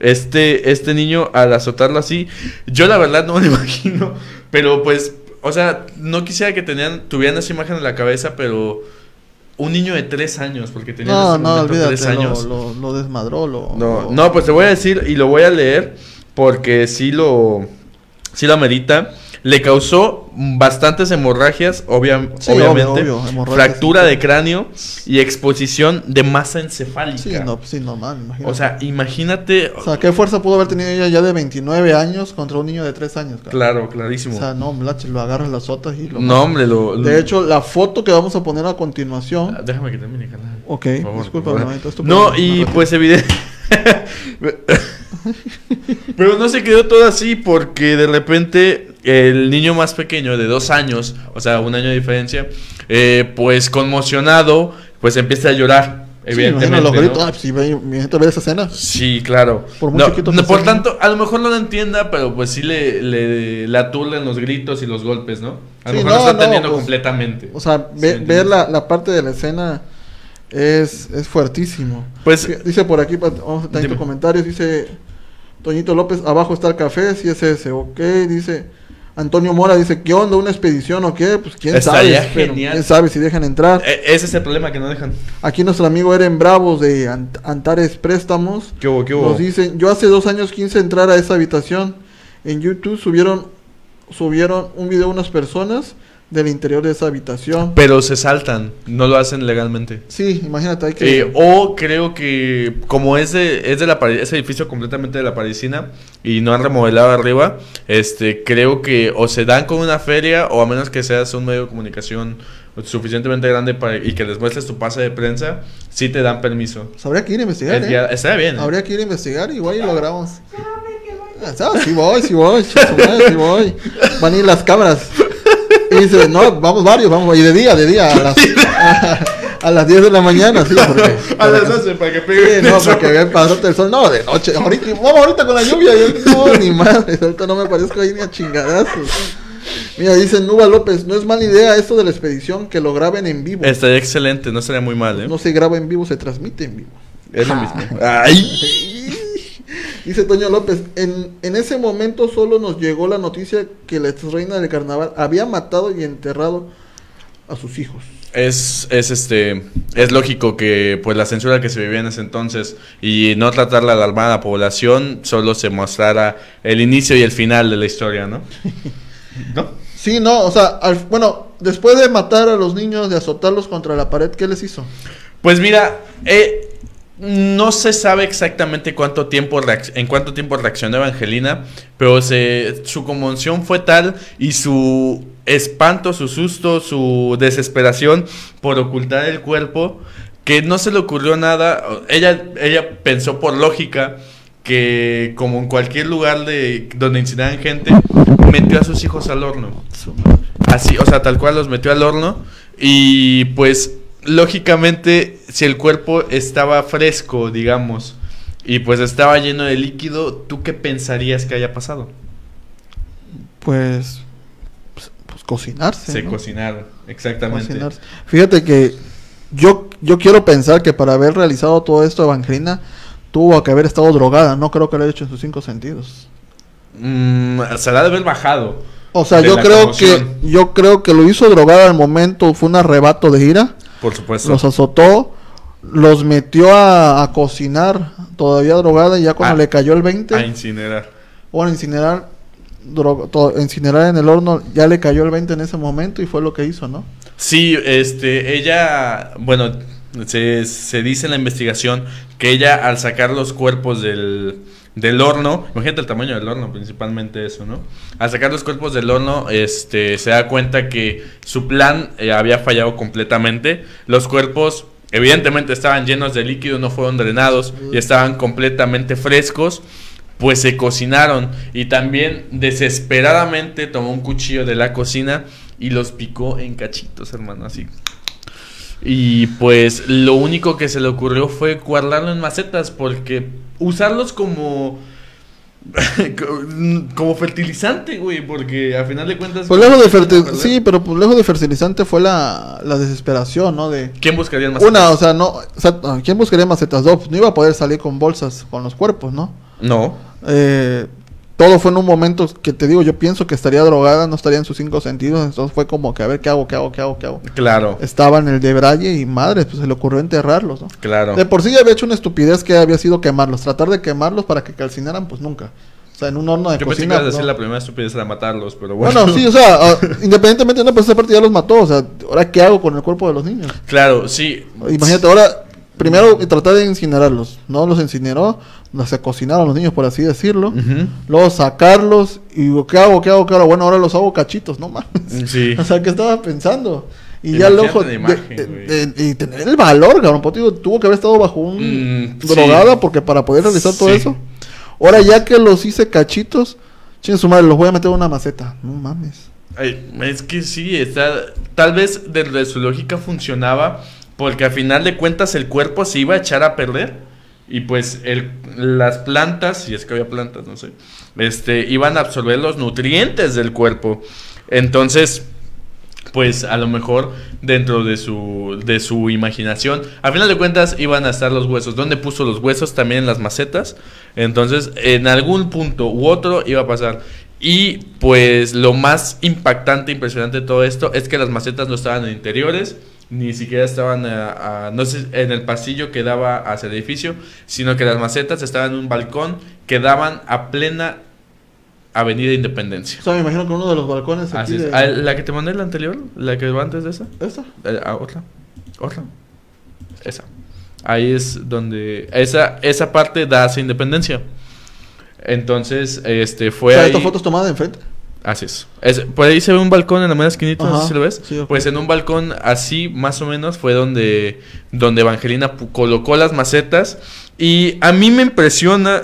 este, este niño al azotarlo así. Yo la verdad no me lo imagino, pero pues, o sea, no quisiera que tenían, tuvieran esa imagen en la cabeza, pero un niño de tres años, porque tenía en No, no, olvídate, tres años. lo, lo, lo desmadró, lo... No, lo- no, pues te voy a decir y lo voy a leer porque sí lo, sí lo amerita. Le causó bastantes hemorragias, obvia- Sí, obviamente, obvio, obvio, hemorragias, fractura sí. de cráneo y exposición de masa encefálica. Sí, no, sí, normal, imagínate. o sea, imagínate, O sea, ¿qué fuerza pudo haber tenido ella ya de 29 años contra un niño de 3 años? cara? claro, clarísimo. O sea, no, Mlache, lo agarras las sotas y lo... no, hombre, lo, lo- De hecho, la foto que vamos a poner a continuación... Ah, déjame que termine, canal. Ok, disculpa, No, y pues evidente. Pero no se quedó todo así porque de repente el niño más pequeño de dos años, o sea, un año de diferencia, eh, pues conmocionado, pues empieza a llorar. Sí, Evidentemente. imagino los ¿no? gritos. Ah, si ve, mi gente ve esa escena. Sí, claro. Por muy No, chiquito no, por tanto, a lo mejor no lo entienda, pero pues sí le, le, le aturden los gritos y los golpes, ¿no? A lo Sí, mejor no, no, está no, entendiendo pues, completamente. O sea, Sí, ve- ver la, la parte de la escena es, es fuertísimo. Pues, Dice por aquí, vamos a tener comentarios, dice Toñito López, abajo está el café, si es ese, ok, dice Antonio Mora, dice, ¿qué onda? ¿Una expedición o qué? Pues quién Estaría sabe, pero quién sabe si dejan entrar. e- ese es el problema que no dejan. Aquí nuestro amigo Eren Bravos de Ant- Antares Préstamos ¿Qué hubo, qué hubo? nos dice, yo hace dos años quise entrar a esa habitación, en YouTube subieron, subieron un video de unas personas del interior de esa habitación. Pero se saltan, no lo hacen legalmente. Sí, imagínate, hay que... Eh, o creo que como es de, es de la ese edificio completamente de la parisina y no han remodelado arriba, este creo que o se dan con una feria o a menos que seas un medio de comunicación suficientemente grande para, y que les muestres tu pase de prensa, sí te dan permiso. Pues habría que ir a investigar, Es ¿eh? ya- está bien. ¿eh? Habría que ir a investigar, igual y lo grabamos. Ah. Sí voy, sí voy, sí voy. Van a ir las cámaras. Y dice, no, vamos varios, vamos, y de día, de día, a las, a, a las 10 de la mañana, sí, porque... A las 12 para que Sí, pegue. no, para que vean pasaste el sol, no, de noche, ahorita, vamos ahorita con la lluvia, yo no, ni madre, ahorita no me parezco ahí ni a chingadazos. Mira, dice Nuba López, no es mala idea esto de la expedición, que lo graben en vivo. Estaría excelente, no estaría muy mal, ¿eh? No se graba en vivo, se transmite en vivo. Es lo mismo. Ay. Dice Toño López, en, en ese momento solo nos llegó la noticia que la ex reina del carnaval había matado y enterrado a sus hijos. Es, es este es lógico que pues la censura que se vivía en ese entonces y no tratarla de alarmar a la población solo se mostrara el inicio y el final de la historia, ¿no? ¿No? Sí, no, o sea, bueno, después de matar a los niños, de azotarlos contra la pared, ¿qué les hizo? Pues mira, eh, no se sabe exactamente cuánto tiempo en cuánto tiempo reaccionó Evangelina, pero se, su conmoción fue tal y su espanto, su susto, su desesperación por ocultar el cuerpo, que no se le ocurrió nada. Ella, ella pensó por lógica que como en cualquier lugar de donde incineraban gente, metió a sus hijos al horno. Así, o sea, tal cual los metió al horno. Y pues, lógicamente, si el cuerpo estaba fresco, digamos, y pues estaba lleno de líquido, ¿tú qué pensarías que haya pasado? Pues cocinarse. Se cocinaron, exactamente. Fíjate que yo, yo quiero pensar que para haber realizado todo esto, Evangelina tuvo que haber estado drogada. No creo que lo haya hecho en sus cinco sentidos. Mm, se la de haber bajado. O sea, yo creo que yo creo que lo hizo drogada al momento. Fue un arrebato de ira. Por supuesto. Los azotó, los metió a, cocinar todavía drogada y ya cuando le cayó el 20. A incinerar. O a incinerar incinerar en el horno, ya le cayó el 20 en ese momento y fue lo que hizo, ¿no? Sí, este, ella, bueno, se, se dice en la investigación que ella al sacar los cuerpos del, del horno, imagínate el tamaño del horno, principalmente eso, ¿no? Al sacar los cuerpos del horno, este, se da cuenta que su plan eh, había fallado completamente. Los cuerpos, evidentemente, estaban llenos de líquido, no fueron drenados y estaban completamente frescos pues se cocinaron y también desesperadamente tomó un cuchillo de la cocina y los picó en cachitos, hermano, así. Y pues lo único que se le ocurrió fue guardarlo en macetas porque usarlos como como fertilizante, güey, porque al final de cuentas pues lejos de sí, pero pues lejos de fertilizante fue la, la desesperación, ¿no? De ¿Quién buscaría macetas? Una, o sea, no, o sea, ¿quién buscaría macetas? Dos, no iba a poder salir con bolsas con los cuerpos, ¿no? No. Eh, todo fue en un momento que te digo, yo pienso que estaría drogada, no estaría en sus cinco sentidos, entonces fue como que a ver qué hago, qué hago, qué hago, qué hago. Claro. Estaba en el de Braille y madre, pues se le ocurrió enterrarlos, ¿no? Claro. De por sí ya había hecho una estupidez que había sido quemarlos, tratar de quemarlos para que calcinaran, pues nunca. O sea, en un horno de yo cocina. Yo pensé decir la primera estupidez era matarlos, pero bueno. Bueno, sí, o sea, ah, independientemente, no, pues esa parte ya los mató, o sea, ahora qué hago con el cuerpo de los niños. Claro, sí. Imagínate, ahora primero tratar de incinerarlos, no los incineró, se cocinaron los niños, por así decirlo. Luego sacarlos y digo, ¿qué hago? ¿Qué hago? ¿Qué hago? Bueno, ahora los hago cachitos, no más. Sí. o sea, ¿qué estaba pensando? Y ya luego y tener el valor, cabrón, porque tuvo que haber estado bajo un mm, drogada porque para poder realizar todo eso. Ahora ya que los hice cachitos, ching su madre, los voy a meter en una maceta. No mames. es que sí, está, tal vez desde su lógica funcionaba porque al final de cuentas el cuerpo se iba a echar a perder. Y pues el, las plantas, si es que había plantas, no sé, este, iban a absorber los nutrientes del cuerpo. Entonces, pues a lo mejor dentro de su, de su imaginación, al final de cuentas iban a estar los huesos. ¿Dónde puso los huesos? También en las macetas. Entonces, en algún punto u otro iba a pasar. Y pues lo más impactante, impresionante de todo esto es que las macetas no estaban en interiores ni siquiera estaban a, no sé, en el pasillo que daba hacia el edificio, sino que las macetas estaban en un balcón que daban a plena Avenida Independencia. O sea, me imagino que uno de los balcones. Aquí Así es. Ah, ¿La que te mandé la anterior? ¿La que va antes de esa? ¿Esa? Eh, ah, otra. Otra. Esa. Ahí es donde. Esa, esa parte da hacia Independencia. Entonces, este fue. O sea, ¿Esta foto es tomada enfrente? Así es. Por ahí se ve un balcón en la media esquinita, no sé si lo ves. Pues en un balcón así, más o menos, fue donde, donde Evangelina colocó las macetas. Y a mí me impresiona,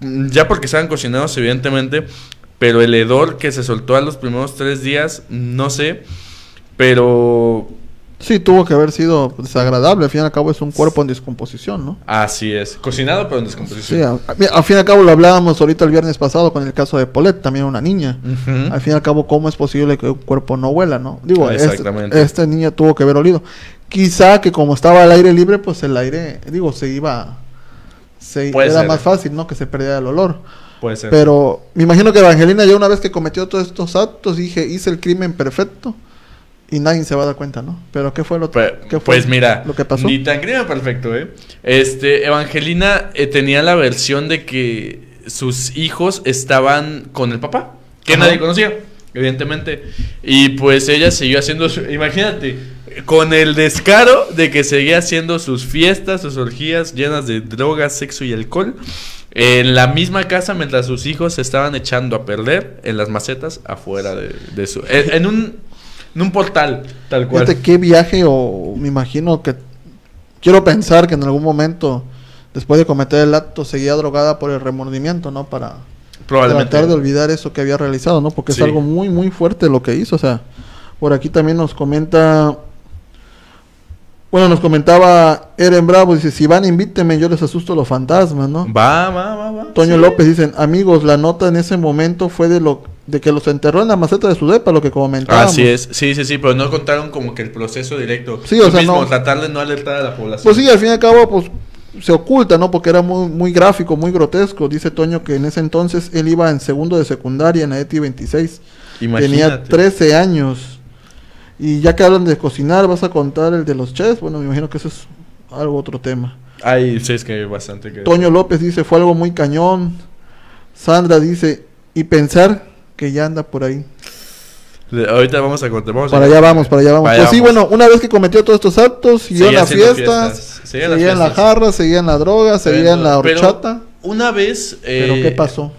ya porque estaban cocinados, evidentemente, pero el hedor que se soltó a los primeros tres días, no sé. Pero Sí, tuvo que haber sido desagradable. Al fin y al cabo es un cuerpo en descomposición, ¿no? Así es. Cocinado, pero en descomposición. Sí, al, fin y al cabo lo hablábamos ahorita el viernes pasado con el caso de Paulette, también una niña. Al fin y al cabo, ¿cómo es posible que un cuerpo no huela, no? Digo, este, Exactamente. Este, niño tuvo que haber olido. Quizá que como estaba al aire libre, pues el aire, digo, se iba... Se, era más fácil, ¿no? Que se perdiera el olor. Puede ser. Pero me imagino que Evangelina ya una vez que cometió todos estos actos, dije, hice el crimen perfecto y nadie se va a dar cuenta, ¿no? Pero ¿qué fue lo, Pues, qué fue pues mira, lo que pasó? ni tan crimen perfecto, ¿eh? Este, Evangelina eh, tenía la versión de que sus hijos estaban con el papá, que Ajá. nadie conocía, evidentemente. Y pues ella siguió haciendo, su- imagínate, con el descaro de que seguía haciendo sus fiestas, sus orgías llenas de drogas, sexo y alcohol. En la misma casa mientras sus hijos se estaban echando a perder en las macetas afuera de, de su... En, en un, en un portal, tal cual. Fíjate qué viaje o me imagino que quiero pensar que en algún momento después de cometer el acto seguía drogada por el remordimiento, ¿no? Para Probablemente. tratar de olvidar eso que había realizado, ¿no? Porque Sí. es algo muy muy fuerte lo que hizo, o sea, por aquí también nos comenta bueno, nos comentaba Eren Bravo, dice, si van invíteme, yo les asusto los fantasmas, ¿no? Va, va, va, va. Toño Sí. López dicen, amigos, la nota en ese momento fue de lo de que los enterró en la maceta de su depa, lo que comentábamos. Así es, sí, sí, sí, pero no contaron como que el proceso directo. Sí, o sea, mismo, no- tratar de no alertar a la población. Pues sí, al fin y al cabo, pues se oculta, ¿no? Porque era muy, muy gráfico, muy grotesco. Dice Toño que en ese entonces él iba en segundo de secundaria en la ETI 26. Tenía Imagínate. 13 años. Y ya que hablan de cocinar, ¿vas a contar el de los chefs? Bueno, me imagino que eso es algo otro tema. Ay, sí, es que hay bastante que... Toño López dice, fue algo muy cañón. Sandra dice, y pensar que ya anda por ahí. Le- Ahorita vamos a contar. Vamos Para allá vamos, para allá vamos. Para Pues allá sí, vamos. bueno, una vez que cometió todos estos actos, siguió en las fiestas, fiestas, seguía, seguía en la jarra, seguía en la droga, seguía en la Pero horchata. Una vez... Pero eh, ¿qué pasó?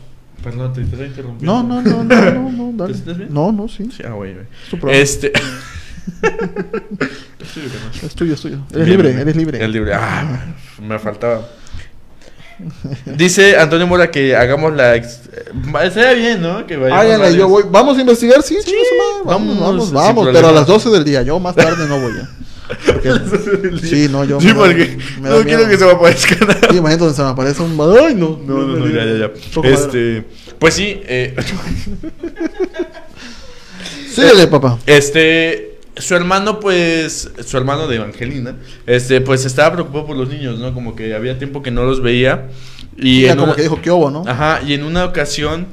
Perdón, te estoy interrumpiendo. No, no, no, no, no, no, dale. ¿Te bien? No, no, sí. Sí, ah, güey, güey. Es tu. Este... Es tuyo, es tuyo. Eres Bien, libre, bien. eres libre. Eres libre. Ah, me faltaba. Dice Antonio Mora que hagamos la. ex- eh, Estaría bien, ¿no? Que varios. yo voy. Vamos a investigar, sí, Sí, vamos, vamos, vamos, pero a las 12 del día. Yo más tarde no voy ya. Porque- sí, no, yo. Sí, porque me no quiero que se me aparezca nada. Sí, imagínate donde se me aparece un. Ay, no. No, no, no, ya, ya, Este. Pues sí, eh, Síguele, papá. este. Su hermano, pues. Su hermano de Evangelina. Este, pues estaba preocupado por los niños, ¿no? Como que había tiempo que no los veía. Y como una- que dijo que hubo, ¿no? Ajá, y en una ocasión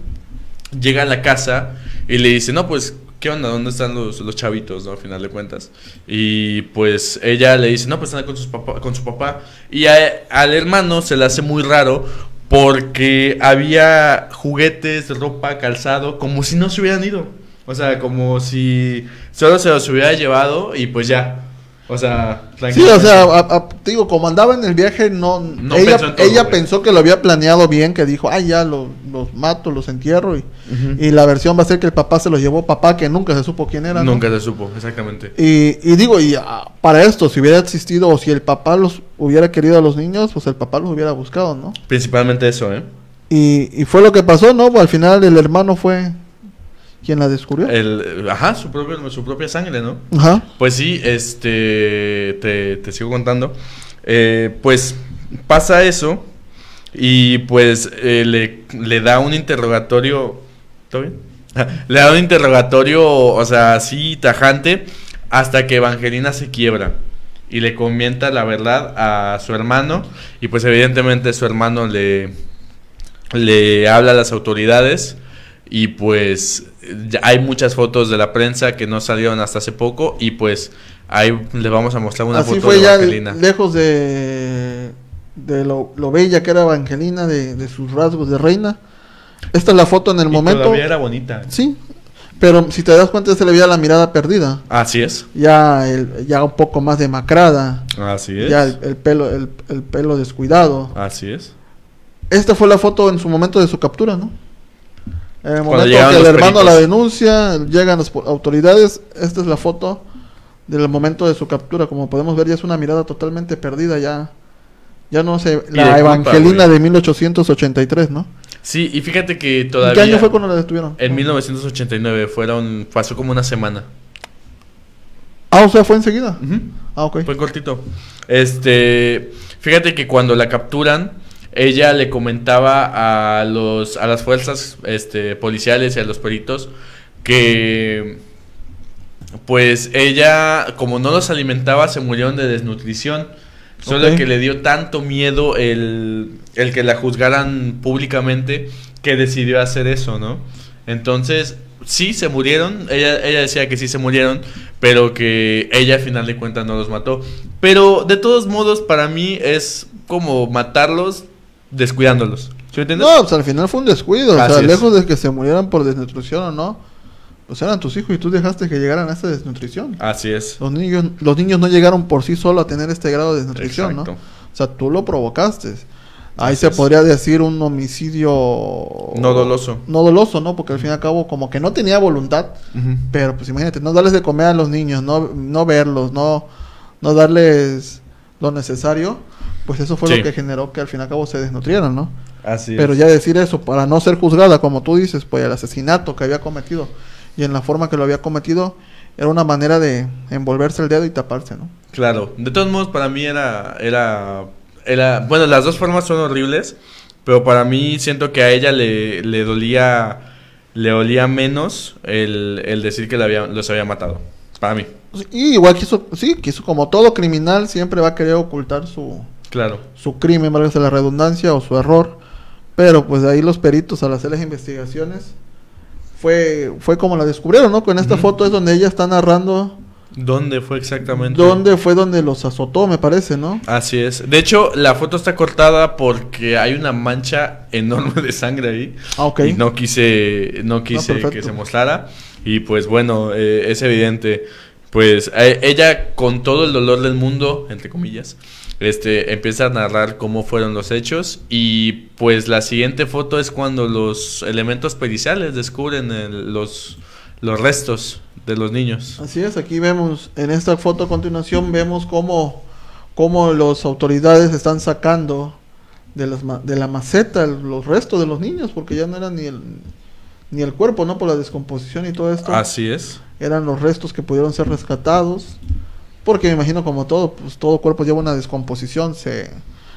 llega a la casa y le dice, no, pues, ¿qué onda? ¿Dónde están los, los chavitos, no? Al final de cuentas. Y pues ella le dice, no, pues están con, sus papá, con su papá. Y a- al hermano se le hace muy raro porque había juguetes, ropa, calzado, como si no se hubieran ido. O sea, como si solo se los hubiera llevado y pues ya. O sea, Sí, o sea, a- a- te digo, como andaba en el viaje, no, No ella, pensó en todo, ella güey. pensó que lo había planeado bien, que dijo, ay, ya lo- los mato, los entierro, y, y la versión va a ser que el papá se los llevó, papá, que nunca se supo quién era. ¿no? Nunca se supo, exactamente. Y, y digo, y ah, para esto, si hubiera existido, o si el papá los hubiera querido a los niños, pues el papá los hubiera buscado, ¿no? Principalmente eso, ¿eh? Y, y fue lo que pasó, ¿no? Al final el hermano fue quien la descubrió. El, ajá, su, propio, su propia sangre, ¿no? Ajá. Pues sí, este, te, te sigo contando. Eh, pues pasa eso y pues eh, le, le da un interrogatorio, ¿todo bien? le da un interrogatorio, o sea, así tajante, hasta que Evangelina se quiebra y le comenta la verdad a su hermano y pues evidentemente su hermano le, le habla a las autoridades y pues hay muchas fotos de la prensa que no salieron hasta hace poco y pues ahí les vamos a mostrar una Así foto fue de ya Evangelina. lejos de, de lo, lo bella que era Evangelina, de, de sus rasgos de reina. Esta es la foto en el Y momento. todavía era bonita. Sí, pero si te das cuenta se le veía la mirada perdida. Así es. Ya, el, ya un poco más demacrada. Así es. Ya el, el pelo el, el pelo descuidado. Así es. Esta fue la foto en su momento de su captura, ¿no? En el momento que el hermano la denuncia, llegan las autoridades. Esta es la foto del momento de su captura. Como podemos ver, ya es una mirada totalmente perdida. Ya, ya no sé. La de culpa, Evangelina güey. de 1883, ¿no? Sí, y fíjate que ¿En todavía... qué año fue cuando la detuvieron? En 1989, fueron, pasó como una semana. Ah, o sea, fue enseguida. Ah, ok. Fue cortito. Este, fíjate que cuando la capturan, ella le comentaba a los a las fuerzas este policiales y a los peritos que pues ella como no los alimentaba se murieron de desnutrición. Solo que le dio tanto miedo el, el que la juzgaran públicamente que decidió hacer eso, ¿no? Entonces, sí se murieron. Ella, ella decía que sí se murieron, pero que ella al final de cuentas no los mató. Pero de todos modos, para mí es como matarlos descuidándolos. ¿Sí me entiendes? No, pues al final fue un descuido. o sea, es. lejos de que se murieran por desnutrición o no, pues eran tus hijos y tú dejaste que llegaran a esa desnutrición. Así es. Los niños, los niños no llegaron por sí solos a tener este grado de desnutrición, Exacto. ¿no? O sea, tú lo provocaste. Ahí Así se es. podría decir un homicidio... No doloso. No doloso, ¿no? Porque al fin y al cabo como que no tenía voluntad, pero pues imagínate, no darles de comer a los niños, no, no verlos, no, no darles lo necesario, pues eso fue Sí. lo que generó que al fin y al cabo se desnutrieran, ¿no? Así Pero es. ya decir eso, para no ser juzgada, como tú dices, pues el asesinato que había cometido y en la forma que lo había cometido, era una manera de envolverse el dedo y taparse, ¿no? Claro, de todos modos para mí era, era, era, bueno, las dos formas son horribles, pero para mí siento que a ella le, le dolía, le dolía menos el, el decir que la había, los había matado, para mí, Y igual quiso, sí, quiso como todo criminal, siempre va a querer ocultar su, claro, su crimen, valga la redundancia, o su error. Pero pues de ahí los peritos al hacer las investigaciones fue, fue como la descubrieron, ¿no? Con esta foto es donde ella está narrando ¿dónde fue exactamente? dónde fue donde los azotó, me parece, ¿no? Así es, de hecho la foto está cortada porque hay una mancha enorme de sangre ahí. Ah, ok. Y no quise, no quise que se mostrara. Y pues bueno, eh, es evidente. Pues eh, ella con todo el dolor del mundo, entre comillas, este, empieza a narrar cómo fueron los hechos. Y pues la siguiente foto es cuando los elementos periciales descubren el- los, los restos de los niños. Así es, aquí vemos, en esta foto a continuación, vemos cómo, cómo las autoridades están sacando de, las, de la maceta los restos de los niños, porque ya no eran ni el, ni el cuerpo, ¿no? Por la descomposición y todo esto. Así es. Eran los restos que pudieron ser rescatados. Porque me imagino como todo, pues todo cuerpo lleva una descomposición, se,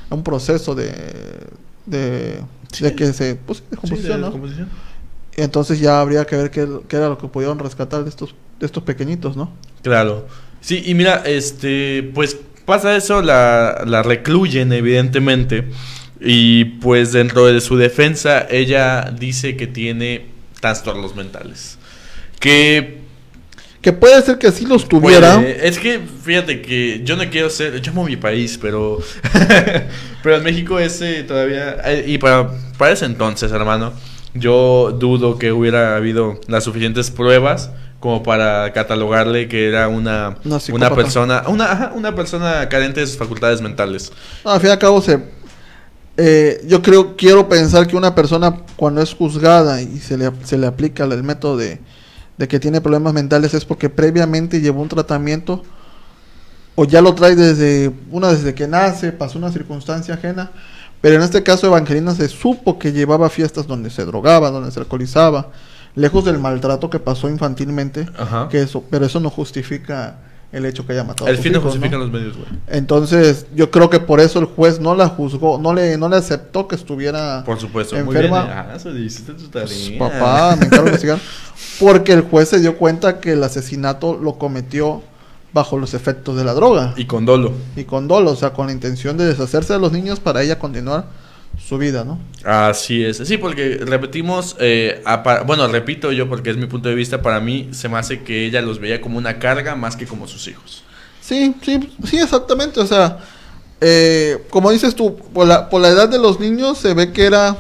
un proceso de, de, Sí. de que se, pues, Sí, de descomposición, ¿no? descomposición. Entonces ya habría que ver qué, qué era lo que pudieron rescatar de estos, de estos pequeñitos, ¿no? Claro. Sí, y mira, este, pues pasa eso, la, la recluyen evidentemente. Y pues dentro de su defensa, ella dice que tiene trastornos mentales. Que Que puede ser que sí los tuviera. puede- es que fíjate que yo no quiero ser, yo amo mi país, pero pero en México ese todavía eh, y para para ese entonces, hermano, yo dudo que hubiera habido las suficientes pruebas como para catalogarle que era una Una persona, una ajá, una persona carente de sus facultades mentales. No, al fin y al cabo se eh, yo creo quiero pensar que una persona cuando es juzgada y se le, se le aplica el método de, de que tiene problemas mentales es porque previamente llevó un tratamiento o ya lo trae desde una desde que nace, pasó una circunstancia ajena, pero en este caso Evangelina se supo que llevaba fiestas donde se drogaba, donde se alcoholizaba, lejos del maltrato que pasó infantilmente, Ajá. que eso, pero eso no justifica el hecho que haya matado a sus fin no hijos, justifica ¿no? los medios, güey. Entonces, yo creo que por eso el juez no la juzgó, no le, no le aceptó que estuviera Por supuesto. enferma. Muy bien. Ah, eso hiciste tu Pues, papá, me encargo de investigar. Porque el juez se dio cuenta que el asesinato lo cometió bajo los efectos de la droga Y con dolo. y con dolo, o sea, con la intención de deshacerse de los niños para ella continuar su vida, ¿no? Así es. Sí, porque repetimos, eh, bueno, repito yo porque es mi punto de vista, para mí se me hace que ella los veía como una carga más que como sus hijos. Sí, sí, sí, exactamente. O sea, eh, como dices tú, por la, por la edad de los niños se ve que era,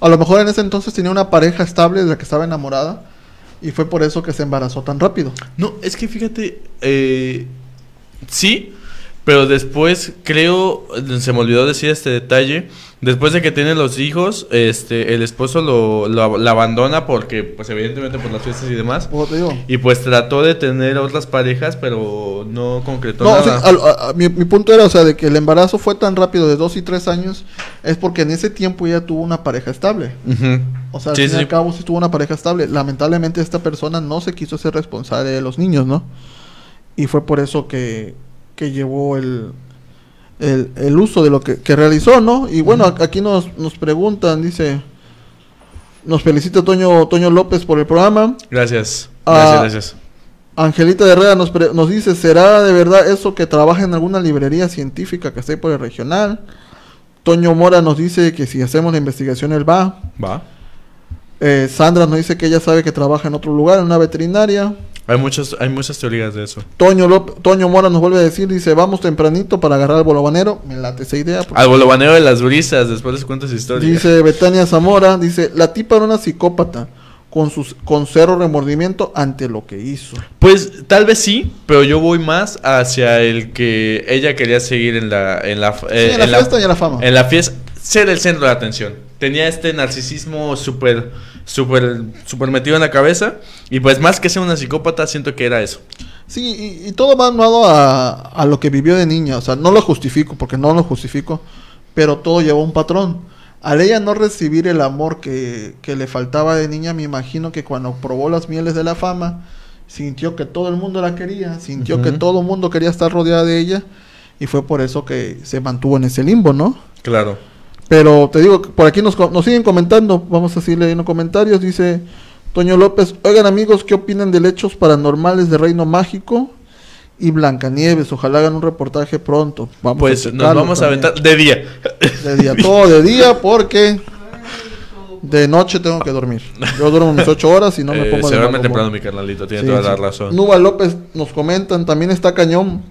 a lo mejor en ese entonces tenía una pareja estable de la que estaba enamorada y fue por eso que se embarazó tan rápido. No, es que fíjate, eh, sí, pero después creo, se me olvidó decir este detalle, después de que tiene los hijos, este, el esposo lo, lo- la abandona porque, pues evidentemente por las fiestas y demás. Como te digo. Y pues trató de tener otras parejas, pero no concretó No, o nada. sea, al- a- a- mi, mi punto era, o sea, de que el embarazo fue tan rápido de dos y tres años, es porque en ese tiempo ella tuvo una pareja estable. O sea, al Sí, fin y sí, al cabo sí tuvo una pareja estable. Lamentablemente esta persona no se quiso ser responsable de los niños, ¿no? Y fue por eso que, que llevó el, el, el uso de lo que, que realizó, ¿no? Y bueno, aquí nos, nos preguntan, dice, nos felicita Toño, Toño López por el programa. Gracias. Ah, Gracias, gracias. Angelita de Herrera nos, pre- nos dice, ¿será de verdad eso que trabaja en alguna librería científica que esté por el regional? Toño Mora nos dice que si hacemos la investigación él va. Va. Eh, Sandra nos dice que ella sabe que trabaja en otro lugar, en una veterinaria. Hay muchas, hay muchas teorías de eso. Toño, Toño Mora nos vuelve a decir, dice, vamos tempranito para agarrar al bolobanero. Me late esa idea. porque- Al bolobaneo de las brisas, después les cuento esa historia. Dice Betania Zamora, dice, la tipa era una psicópata con, sus, con cero remordimiento ante lo que hizo. Pues tal vez sí, pero yo voy más hacia el que ella quería seguir en la en la, eh, Sí, en la fiesta y en la fama. En la fiesta, ser el centro de atención. Tenía este narcisismo súper súper súper metido en la cabeza y pues más que ser una psicópata siento que era eso. Sí, y, y todo va armado a, a lo que vivió de niña. O sea, no lo justifico, porque no lo justifico, pero todo llevó un patrón. Al ella no recibir el amor que, que le faltaba de niña, me imagino que cuando probó las mieles de la fama, sintió que todo el mundo la quería, sintió que todo el mundo quería estar rodeada de ella, y fue por eso que se mantuvo en ese limbo, ¿no? Claro. Pero te digo, por aquí nos, nos siguen comentando, vamos a seguir leyendo comentarios, dice Toño López, oigan amigos, ¿qué opinan de hechos paranormales de Reino Mágico y Blancanieves? Ojalá hagan un reportaje pronto. Vamos Pues nos vamos a aventar de día. De día, todo de día porque de noche tengo que dormir. Yo duermo mis ocho horas y no me Eh, pongo de mal temprano mi carnalito, tiene Sí, toda la razón. Nuba López nos comentan, también está cañón,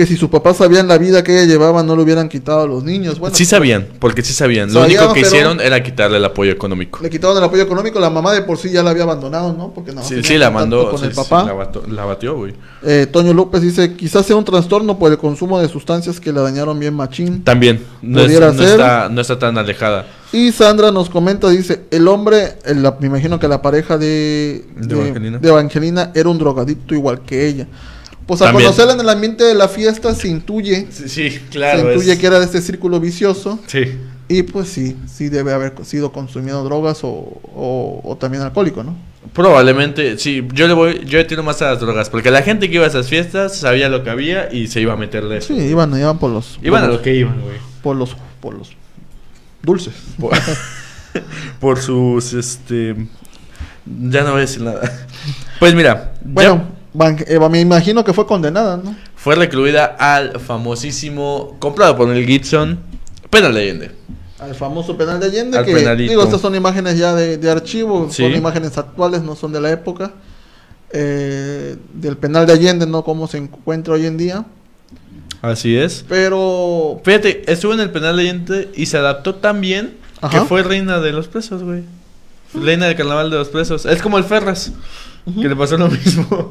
que si sus papás sabían la vida que ella llevaba no le hubieran quitado a los niños. Bueno, sí sabían, porque sí sabían. Lo Sabían, único que hicieron era quitarle el apoyo económico. Le quitaron el apoyo económico, la mamá de por sí ya la había abandonado, ¿no? Porque nada más Sí, sí, la mandó. con sí, el sí, papá. la, bato- la batió, güey. Eh, Toño López dice, quizás sea un trastorno por el consumo de sustancias que la dañaron bien machín. También. No, es- no está, no está tan alejada. Y Sandra nos comenta, dice, el hombre, el- la- me imagino que la pareja de, De Evangelina. de Evangelina era un drogadicto igual que ella. Pues al conocerla en el ambiente de la fiesta se intuye, Sí, sí se claro. intuye es- que era de este círculo vicioso. Sí. Y pues sí, sí debe haber sido consumiendo drogas o, o- o también alcohólico, ¿no? Probablemente, sí. Yo le voy, yo le tiro más a las drogas. Porque la gente que iba a esas fiestas sabía lo que había y se iba a meterle eso. Sí, iban, iban por los... Iban a por lo los- que iban, güey. por los por los dulces. Por, por sus, este... Ya no voy a decir nada. Pues mira, Bueno, me imagino que fue condenada, ¿no? fue recluida al famosísimo, comprado por el Gibson, Penal de Allende. Al famoso penal de Allende, Al que penalito. digo, estas son imágenes ya de, de archivo, Sí. son imágenes actuales, no son de la época. eh, del penal de Allende, no como se encuentra hoy en día. Así es. Pero Fíjate, estuvo en el penal de Allende y se adaptó tan bien Ajá. que fue reina de los presos, güey. Reina del carnaval de los presos. Es como el Ferras, que le pasó lo mismo.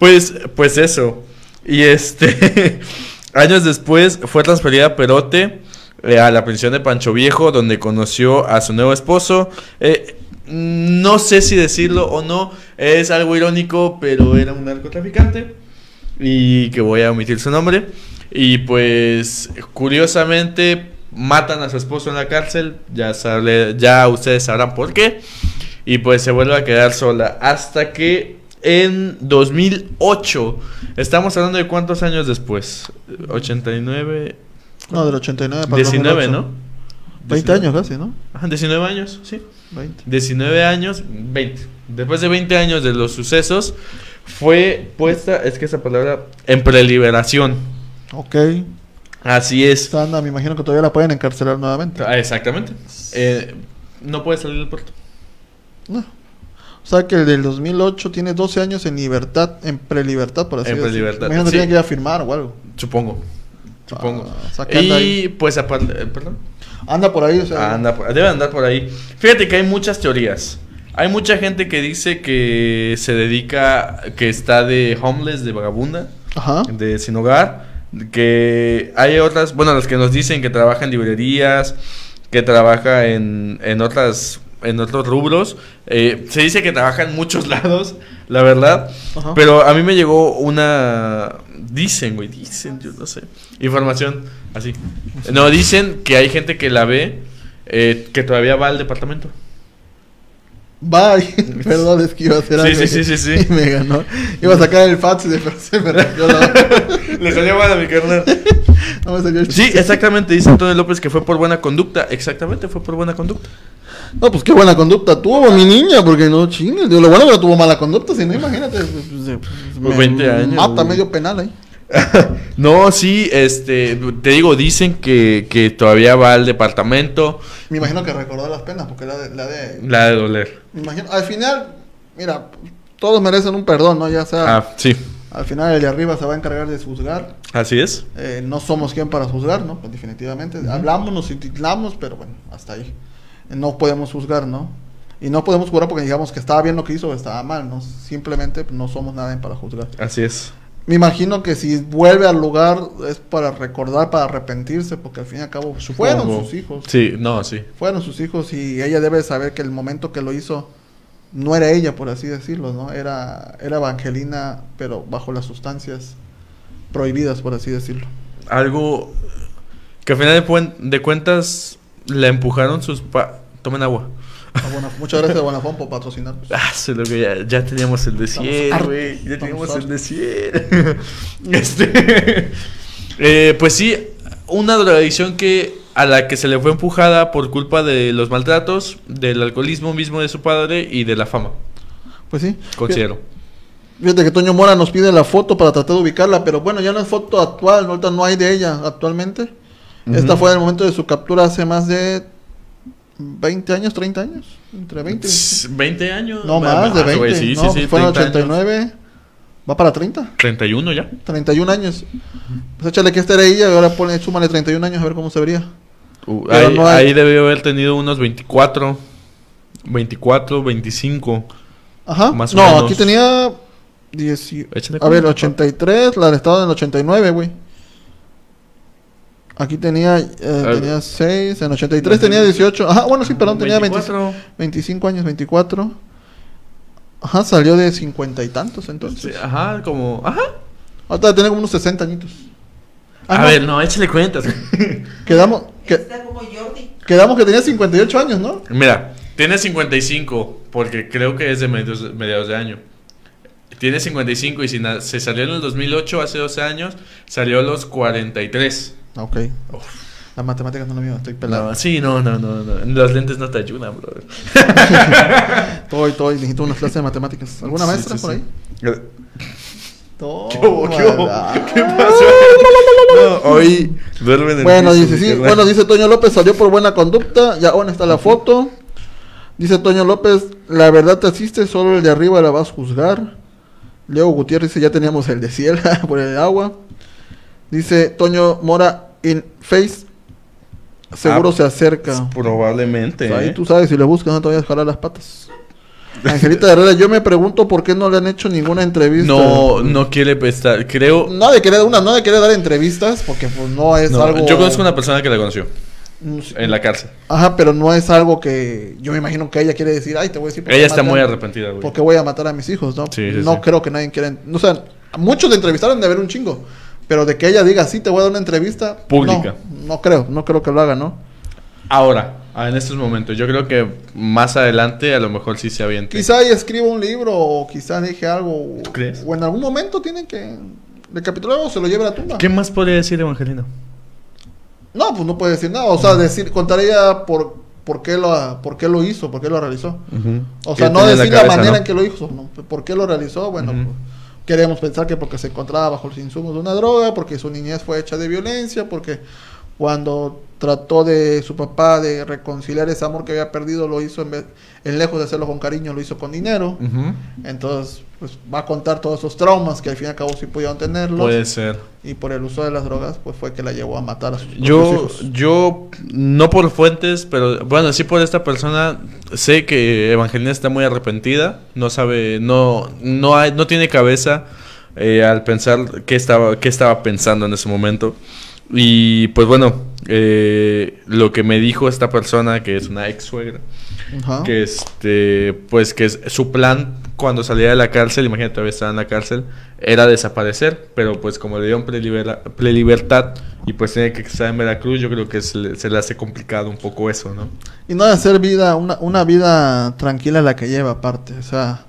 Pues, pues eso. Y este, años después fue transferida a Perote, eh, a la pensión de Pancho Viejo, donde conoció a su nuevo esposo. Eh, no sé si decirlo o no, es algo irónico, pero era un narcotraficante. Y que voy a omitir su nombre. Y pues, curiosamente, matan a su esposo en la cárcel. Ya, sabe, ya ustedes sabrán por qué. Y pues se vuelve a quedar sola. Hasta que en 2008, estamos hablando de cuántos años después? 89, no, del 89 para el 19, 2008. ¿no? 20 años casi, ¿no? Ajá, 19 años, sí. 20. 19 años, 20. Después de 20 años de los sucesos, fue puesta, es que esa palabra, en preliberación. Ok. Así es. Sandra, me imagino que todavía la pueden encarcelar nuevamente. Ah, Exactamente. Eh, no puede salir del puerto. No. O sea que el del 2008 tiene 12 años en libertad, en prelibertad, por así En decirlo. prelibertad, Me imagino que sí. tiene que ir a firmar o algo. Supongo. Supongo. Ah, y ahí. pues aparte, eh, perdón. Anda por ahí, o sea. Anda por- debe andar por ahí. Fíjate que hay muchas teorías. Hay mucha gente que dice que se dedica, que está de homeless, de vagabunda, Ajá. de sin hogar. Que hay otras, bueno, las que nos dicen que trabaja en librerías, que trabaja en, en otras en otros rubros. Eh, se dice que trabaja en muchos lados, la verdad. Ajá. Pero a mí me llegó una... Dicen, güey, dicen, yo no sé. Información así. No, dicen que hay gente que la ve, eh, que todavía va al departamento. Bye. Perdón, es que iba a hacer Sí, algo. sí, sí, sí, sí. Y me ganó. Iba a sacar el fax y se me la. Le salió mal a mi carnal. No me salió el Sí, exactamente, dice Antonio López que fue por buena conducta. Exactamente, fue por buena conducta. No, pues qué buena conducta tuvo mi niña, porque no chingue. Digo, Lo bueno que no tuvo mala conducta, si no, imagínate. Pues, pues, Pues 20 años, Mata medio penal ahí. no, sí, este, te digo, dicen que, que todavía va al departamento. Me imagino que recordó las penas, porque la de... La de, la de doler. Me imagino, al final, mira, todos merecen un perdón, ¿no? Ya sea... Ah, sí. Al final el de arriba se va a encargar de juzgar. Así es. Eh, no somos quien para juzgar, ¿no? Pues definitivamente. Hablamos, nos intitulamos, pero bueno, hasta ahí. No podemos juzgar, ¿no? Y no podemos juzgar porque digamos que estaba bien lo que hizo o estaba mal, ¿no? Simplemente no somos nadie para juzgar. Así es. Me imagino que si vuelve al lugar es para recordar, para arrepentirse, porque al fin y al cabo fueron sus hijos. Sí, no, sí. Fueron sus hijos y ella debe saber que el momento que lo hizo no era ella, por así decirlo, ¿no? Era, era Evangelina, pero bajo las sustancias prohibidas, por así decirlo. Algo que al final de, de cuentas le empujaron sus... Pa Tomen agua. muchas gracias a Bonafón por patrocinar. Ah, lo que ya, ya, teníamos el de 100, güey. Ya teníamos el de 100. este, eh, pues sí, una drogadicción que a la que se le fue empujada por culpa de los maltratos, del alcoholismo mismo de su padre y de la fama. Pues sí. Considero. Fíjate que Toño Mora nos pide la foto para tratar de ubicarla, pero bueno, ya no es foto actual, ahorita no hay de ella actualmente. Esta fue en el momento de su captura hace más de 20 años, 30 años. Entre 20 y 20 años. No, más de 20. sí, no, sí, sí, fue en 89. ¿Va para 30? 31 ya. 31 años. Pues échale que esta era ella y ahora pone, súmale 31 años a ver cómo se vería. Uh, ahí, no ahí, debió haber tenido unos 24. 24, 25. Ajá. Más no, aquí tenía 10. A ver, 83, la de estado en el 89, güey. Aquí tenía, eh, tenía 6, en 83 tenía 18. Ajá, bueno, sí, perdón, tenía 25 años, 24. Ajá, salió de 50 y tantos entonces. ajá, como. Ajá. Ahorita tener como unos 60 añitos. Ah, a ver, no, échale cuentas. quedamos. Que, quedamos que tenía 58 años, ¿no? Mira, tiene 55, porque creo que es de medios, mediados de año. Tiene 55 y si se salió en el 2008, hace 12 años, salió a los 43. Ok. Las matemáticas no lo mío, estoy pelado. sí, no, no, no, no. Los lentes no te ayudan, bro. estoy, estoy, necesito una clase de matemáticas. ¿Alguna maestra por ahí? ¿Qué, pasó? hoy duermen Bueno, dice, sí, bueno, dice Toño López, salió por buena conducta. Ya, bueno, está la foto. Dice Toño López, la verdad te asiste, solo el de arriba la vas a juzgar. Leo Gutiérrez dice, ya teníamos el de cielo por el agua. Dice Toño Mora, in Face, seguro ah, se acerca. Probablemente. ahí ¿eh? tú sabes, si le buscas no te vayas a jalar las patas. Angelita Herrera, yo me pregunto por qué no le han hecho ninguna entrevista. No, no quiere estar, creo. No de querer, una, no de querer dar entrevistas, porque pues no es algo. Yo conozco una persona que la conoció. En la cárcel. Ajá, pero no es algo que yo me imagino que ella quiere decir, ay, te voy a decir. Ella está muy arrepentida, güey. Porque voy a matar a mis hijos, ¿no? no creo que nadie quiera. O sea, muchos le entrevistaron de ver un chingo. Pero de que ella diga, sí, te voy a dar una entrevista. Pública. No, creo, no creo que lo haga, ¿no? Ahora, en estos momentos, yo creo que más adelante a lo mejor sí se aviente. Quizá ella escriba un libro o quizá deje algo. ¿Tú crees? O en algún momento tiene que recapitular o se lo lleve a la tumba. ¿Qué más podría decir Evangelino? No, pues no puede decir nada. O sea, decir, contaría por, por, qué lo, por qué lo hizo, por qué lo realizó. O sea, no decir la, manera en que lo hizo, ¿no? ¿Por qué lo realizó? Bueno, pues, Queremos pensar que porque se encontraba bajo los insumos de una droga, porque su niñez fue hecha de violencia, porque cuando trató de su papá de reconciliar ese amor que había perdido, lo hizo en, vez, en lejos de hacerlo con cariño, lo hizo con dinero. Entonces, pues va a contar todos esos traumas que al fin y al cabo sí pudieron tenerlos. Puede ser. Y por el uso de las drogas, pues fue que la llevó a matar a sus yo, hijos. Yo, no por fuentes, pero bueno, sí por esta persona, sé que Evangelina está muy arrepentida, no sabe, no, no, hay, no tiene cabeza eh, al pensar qué estaba, qué estaba pensando en ese momento. Y pues bueno, eh, lo que me dijo esta persona, que es una ex suegra, que este, pues que su plan cuando salía de la cárcel, imagínate, todavía estaba en la cárcel, era desaparecer, pero pues como le dieron prelibertad y pues tiene que estar en Veracruz, yo creo que se le, hace complicado un poco eso, ¿no? Y no de hacer vida, una, una vida tranquila la que lleva aparte, o sea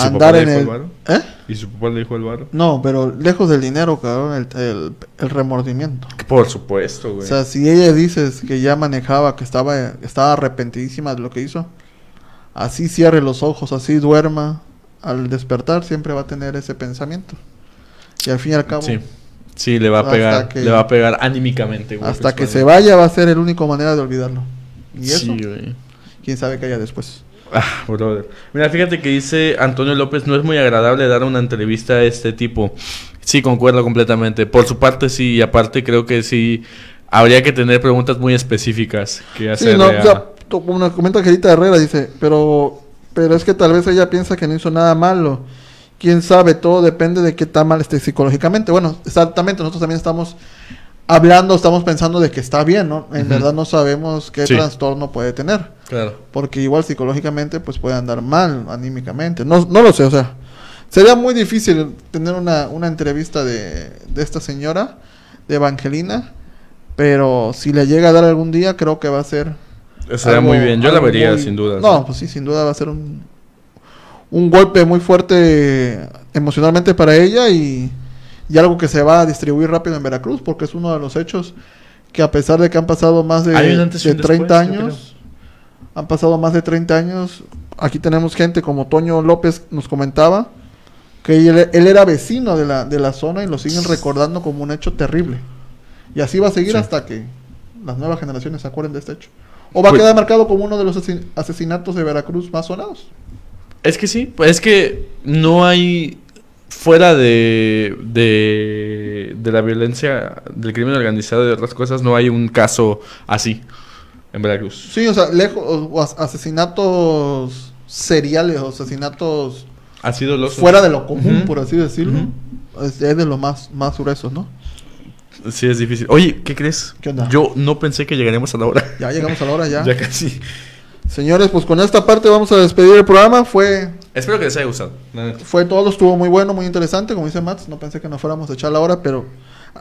andar en el... ¿Eh? ¿Y su papá le dijo el barro? No, pero lejos del dinero, cabrón, el, el, remordimiento. Por supuesto, güey. O sea, si ella dices que ya manejaba, que estaba, estaba arrepentidísima de lo que hizo, así cierre los ojos, así duerma, al despertar siempre va a tener ese pensamiento. Y al fin y al cabo, Sí, le va a pegar, que- le va a pegar anímicamente, güey, Hasta que se vaya va a ser el único manera de olvidarlo. Y eso, Sí, güey. quién sabe qué haya después. Ah, brother. Mira, fíjate que dice Antonio López, no es muy agradable dar una entrevista a este tipo. Sí, concuerdo completamente. Por su parte, sí, y aparte creo que sí habría que tener preguntas muy específicas que Sí, hacerle no, a- o sea, to- como nos comenta Angelita Herrera, dice, pero, pero es que tal vez ella piensa que no hizo nada malo. Quién sabe, todo depende de qué tan mal esté psicológicamente. Bueno, exactamente, nosotros también estamos hablando, estamos pensando de que está bien, ¿no? En verdad no sabemos qué Sí. trastorno puede tener. Claro. Porque igual psicológicamente pues puede andar mal anímicamente. No, no lo sé, o sea, sería muy difícil tener una, una entrevista de, de esta señora, de Evangelina, pero si le llega a dar algún día creo que va a ser... Algo- muy bien. Yo la vería, muy- sin duda. No, pues sí, sin duda va a ser un, un golpe muy fuerte emocionalmente para ella y, y algo que se va a distribuir rápido en Veracruz porque es uno de los hechos que a pesar de que han pasado más de, de un 30 después, yo años, han pasado más de 30 años, aquí tenemos gente como Toño López nos comentaba, que él, él era vecino de la, de la zona y lo siguen recordando como un hecho terrible. Y así va a seguir Sí. hasta que las nuevas generaciones se acuerden de este hecho. O va Pues- a quedar marcado como uno de los asesin- asesinatos de Veracruz más sonados. Es que sí, pues es que no hay fuera de, de de la violencia, del crimen organizado y de otras cosas, no hay un caso así en Veracruz. Sí, o sea, lejos, o- asesinatos seriales, o asesinatos Ha sido los fuera de lo común, por así decirlo. Es de los más, más gruesos, ¿no? Sí, es difícil. Oye, ¿qué crees? ¿Qué onda? Yo no pensé que llegaremos a la hora. Ya llegamos a la hora ya. ya casi. Señores, pues con esta parte vamos a despedir el programa. Fue Espero que les haya gustado. fue todo, estuvo muy bueno, muy interesante, como dice Mats, no pensé que nos fuéramos a echar la hora, pero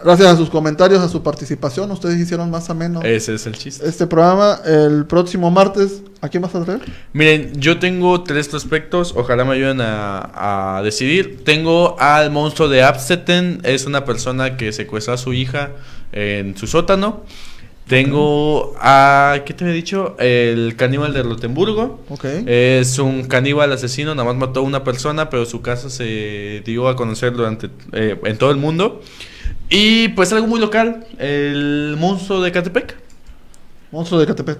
gracias a sus comentarios, a su participación, ustedes hicieron más ameno Ese es el chiste. este programa. El próximo martes, ¿a quién vas a traer? Miren, yo tengo tres prospectos, ojalá me ayuden a, a decidir. Tengo al monstruo de Abstetten, es una persona que secuestró a su hija en su sótano. Tengo a, ¿qué te había dicho? El caníbal de Rotemburgo. Ok. Es un caníbal asesino, nada más mató a una persona, pero su caso se dio a conocer durante eh, en todo el mundo. Y pues algo muy local, el monstruo de Catepec. Monstruo de Catepec.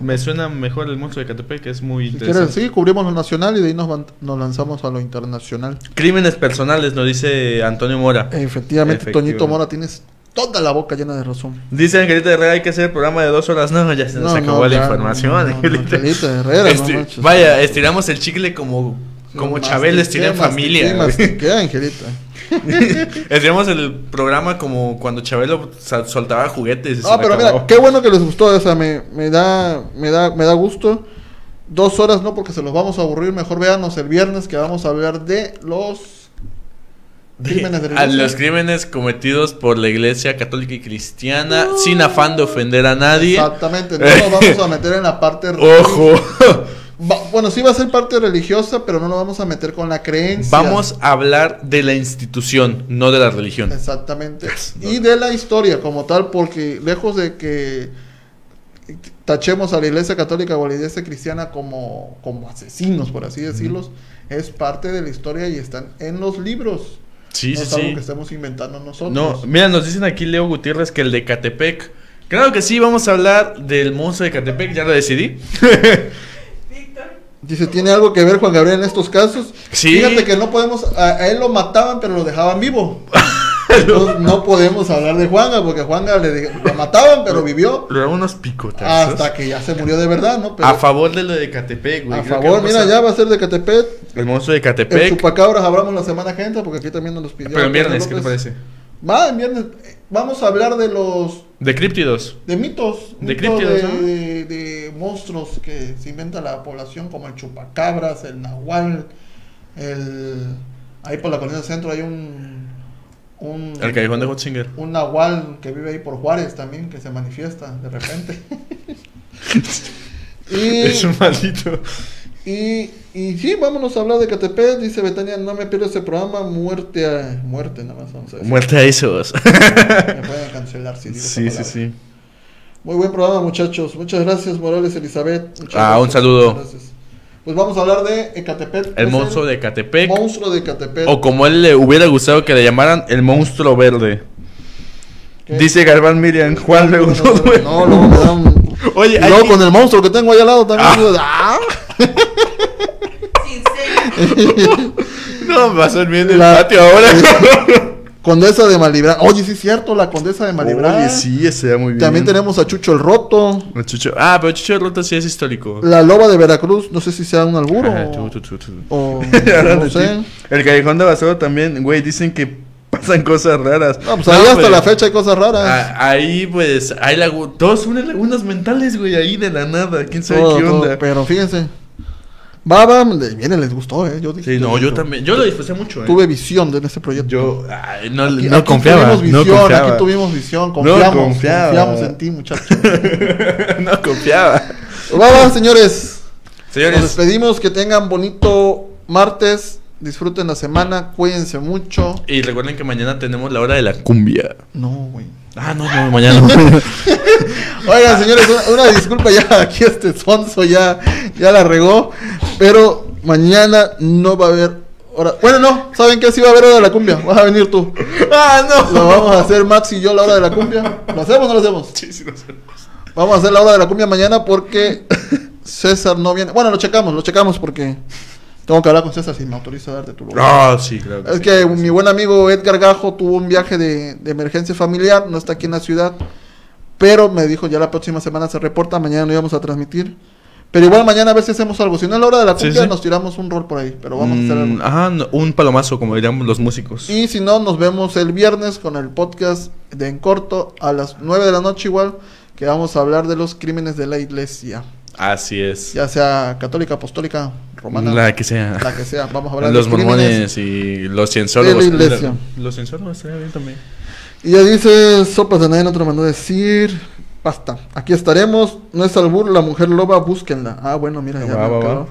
Me suena mejor el monstruo de Catepec, es muy Si interesante. quieres, sí, cubrimos lo nacional y de ahí nos, van- nos lanzamos a lo internacional. Crímenes personales, nos dice Antonio Mora. Efectivamente, Efectivamente. Toñito Mora, tienes toda la boca llena de razón. Dice Angelita Herrera, hay que hacer el programa de dos horas. No, ya se nos No, acabó no, la ya, información, no, Angelita. Angelita Herrera, manches. vaya, estiramos el chicle como, como Chabel estira en familia. mastiqué, Angelita. Estiramos el programa como cuando Chabelo soltaba juguetes. No, le pero mira, qué bueno que les gustó, o sea, me, me da, me da, me da gusto. Dos horas no porque se los vamos a aburrir, mejor véanos el viernes que vamos a hablar de los crímenes de a los crímenes cometidos por la iglesia católica y cristiana sin afán de ofender a nadie. Exactamente, no nos vamos a meter en la parte Ojo. Bueno, sí va a ser parte religiosa, pero no nos vamos a meter con la creencia. Vamos a hablar de la institución, no de la religión. Exactamente. No. Y de la historia como tal, porque lejos de que tachemos a la iglesia católica o a la iglesia cristiana como, como asesinos, por así decirlos, es parte de la historia y están en los libros. Sí, no sí, es algo sí. que estemos inventando nosotros. No, mira, nos dicen aquí Leo Gutiérrez que el de Catepec. Claro que sí, vamos a hablar del monstruo de Catepec, ya lo decidí. Dice, ¿tiene algo que ver Juan Gabriel en estos casos? Sí. Fíjate que no podemos, a, a él lo mataban, pero lo dejaban vivo. No podemos hablar de Juanga, porque Juanga le lo mataban, pero vivió Le damos unos picotazos. hasta que ya se murió de verdad, ¿no? Pero A favor de lo de Catepec, güey. a Creo favor, mira, a- ya va a ser de Catepet. El monstruo de El Catepec. chupacabras hablamos la semana que entra, porque aquí también nos los pidió. Pero en viernes, ¿qué te parece? Va, en viernes. Eh, Vamos a hablar de los De críptidos. de mitos, De mitos críptidos, de, ¿no? de- de monstruos que se inventa la población, como el chupacabras, el nahual, el ahí por la colina del centro hay un un El callejón de Hotzinger. un nahual que vive ahí por Juárez también que se manifiesta de repente. y, Es un maldito. y, y sí, vámonos a hablar de Catepec, dice Betania, no me pierdo ese programa, muerte a muerte nada más vamos a decir. Muerte a esos. Me pueden cancelar si digo esa sí, sí, sí. Muy buen programa, muchachos. Muchas gracias, Morales Elizabeth. Muchas Ah, gracias, un saludo. muchas gracias. Pues vamos a hablar de Ecatepec. El monstruo de Catepec. Monstruo de Ecatepec. O como él le hubiera gustado que le llamaran el monstruo verde. Dice Galván Miriam, Juan no duerme. No, me da un... Oye, Y luego aquí- con el monstruo que tengo ahí al lado también. ¡Ah! Sincero. No, va a ser bien el La- patio ahora. Condesa de Malibran. Oye, sí es cierto, la Condesa de Malibran. Oye, sí, ese muy bien. También tenemos a Chucho el Roto. El Chucho- Ah, pero Chucho de Rota sí es histórico. La Loba de Veracruz. No sé si sea un alburo. Ajá, o Ahora no sé. El Callejón de Basoro también, güey, dicen que pasan cosas raras. No, pues ahí hasta pues, la fecha hay cosas raras. a- ahí, pues, hay lagu todos unas lagunas mentales, güey, ahí de la nada. ¿Quién sabe Todo, qué todo, onda? Pero fíjense. Baba, le- miren, les gustó, ¿eh? Yo dije, Sí, no, yo también. Yo lo disfruté mucho, eh. Tuve visión de este proyecto. Yo, ay, no, Aquí- no aquí confiaba. Tuvimos no visión, confiaba. aquí tuvimos visión. Confiamos. confiaba. Confiamos en ti, muchachos. no confiaba. Baba, señores. Nos Señores, despedimos. Que tengan bonito martes. Disfruten la semana. Cuídense mucho. y recuerden que mañana tenemos la hora de la cumbia. No, güey. Ah, no, no, mañana. Oigan, señores, una, una disculpa ya. Aquí este sonso ya, ya la regó. Pero mañana no va a haber hora. Bueno, no. ¿Saben qué? Sí va a haber hora de la cumbia. Vas a venir tú. ah, no. Lo vamos a hacer Max y yo la hora de la cumbia. ¿Lo hacemos o no lo hacemos? Sí, sí, lo sé. Vamos a hacer la hora de la cumbia mañana porque César no viene. Bueno, lo checamos, lo checamos porque tengo que hablar con César si me autoriza a darte tu lugar. Ah, sí, claro. Es sí. que mi buen amigo Edgar Gajo tuvo un viaje de, de emergencia familiar, no está aquí en la ciudad, pero me dijo ya la próxima semana se reporta, mañana lo íbamos a transmitir. Pero igual mañana a ver si hacemos algo. Si no es la hora de la cumbia, sí. nos tiramos un rol por ahí, pero vamos a hacer algo. Mm, Ajá, no, un palomazo, como diríamos los músicos. Y si no, nos vemos el viernes con el podcast de En Corto a las 9 de la noche igual, que vamos a hablar de los crímenes de la iglesia. Así es. Ya sea católica, apostólica, romana, La que sea. la que sea. Vamos a hablar Los de crímenes. mormones y los cienzólogos. de la iglesia. Los cienzólogos estaría bien también. Y ya dice, sopas de nadie no te lo mandó decir. Basta, aquí estaremos. No es albur, la mujer loba, búsquenla. Ah, bueno, mira, ya Va, me va, va.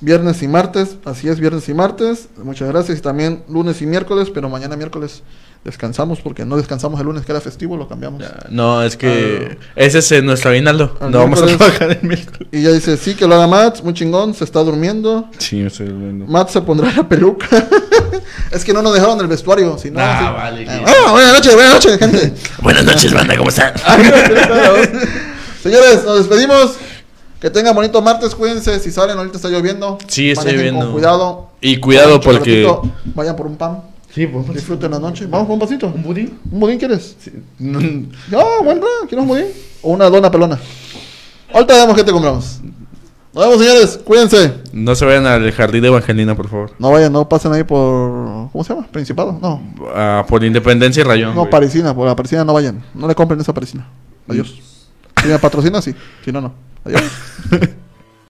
Viernes y martes, así es, viernes y martes. Muchas gracias. Y también lunes y miércoles, pero mañana miércoles descansamos porque no descansamos el lunes que era festivo, lo cambiamos. Ya, No, es que ese es eh, nuestro aguinaldo. Al No vamos a trabajar el miércoles. Y ya dice, sí, que lo haga Mats, muy chingón, se está durmiendo. Sí, me estoy durmiendo. Matt se pondrá la peluca. es que no nos dejaron el vestuario. Si no, Ah, sí. vale, Ah, ah, buenas noches, buenas noches, gente. Buenas noches, banda, ¿cómo están? Señores, nos despedimos. Que tengan bonito martes, cuídense. Si salen, ahorita está lloviendo. Sí, está lloviendo. Con cuidado. Y cuidado porque. Vayan por un pan. Sí, pues. Disfruten la noche. Vamos por un pasito. ¿Un budín? ¿Un budín quieres? No, No, buen plan. ¿Quieres un budín? O una dona pelona. Ahorita vemos qué te compramos. Nos vemos, señores. Cuídense. no se vayan al jardín de Evangelina, por favor. No vayan, no pasen ahí por. ¿Cómo se llama? Principado. No. Ah, por Independencia y Rayón. No, güey. parisina. Por la parisina no vayan. No le compren esa parisina. Adiós. Si me patrocina, sí. Si no, no. Adiós.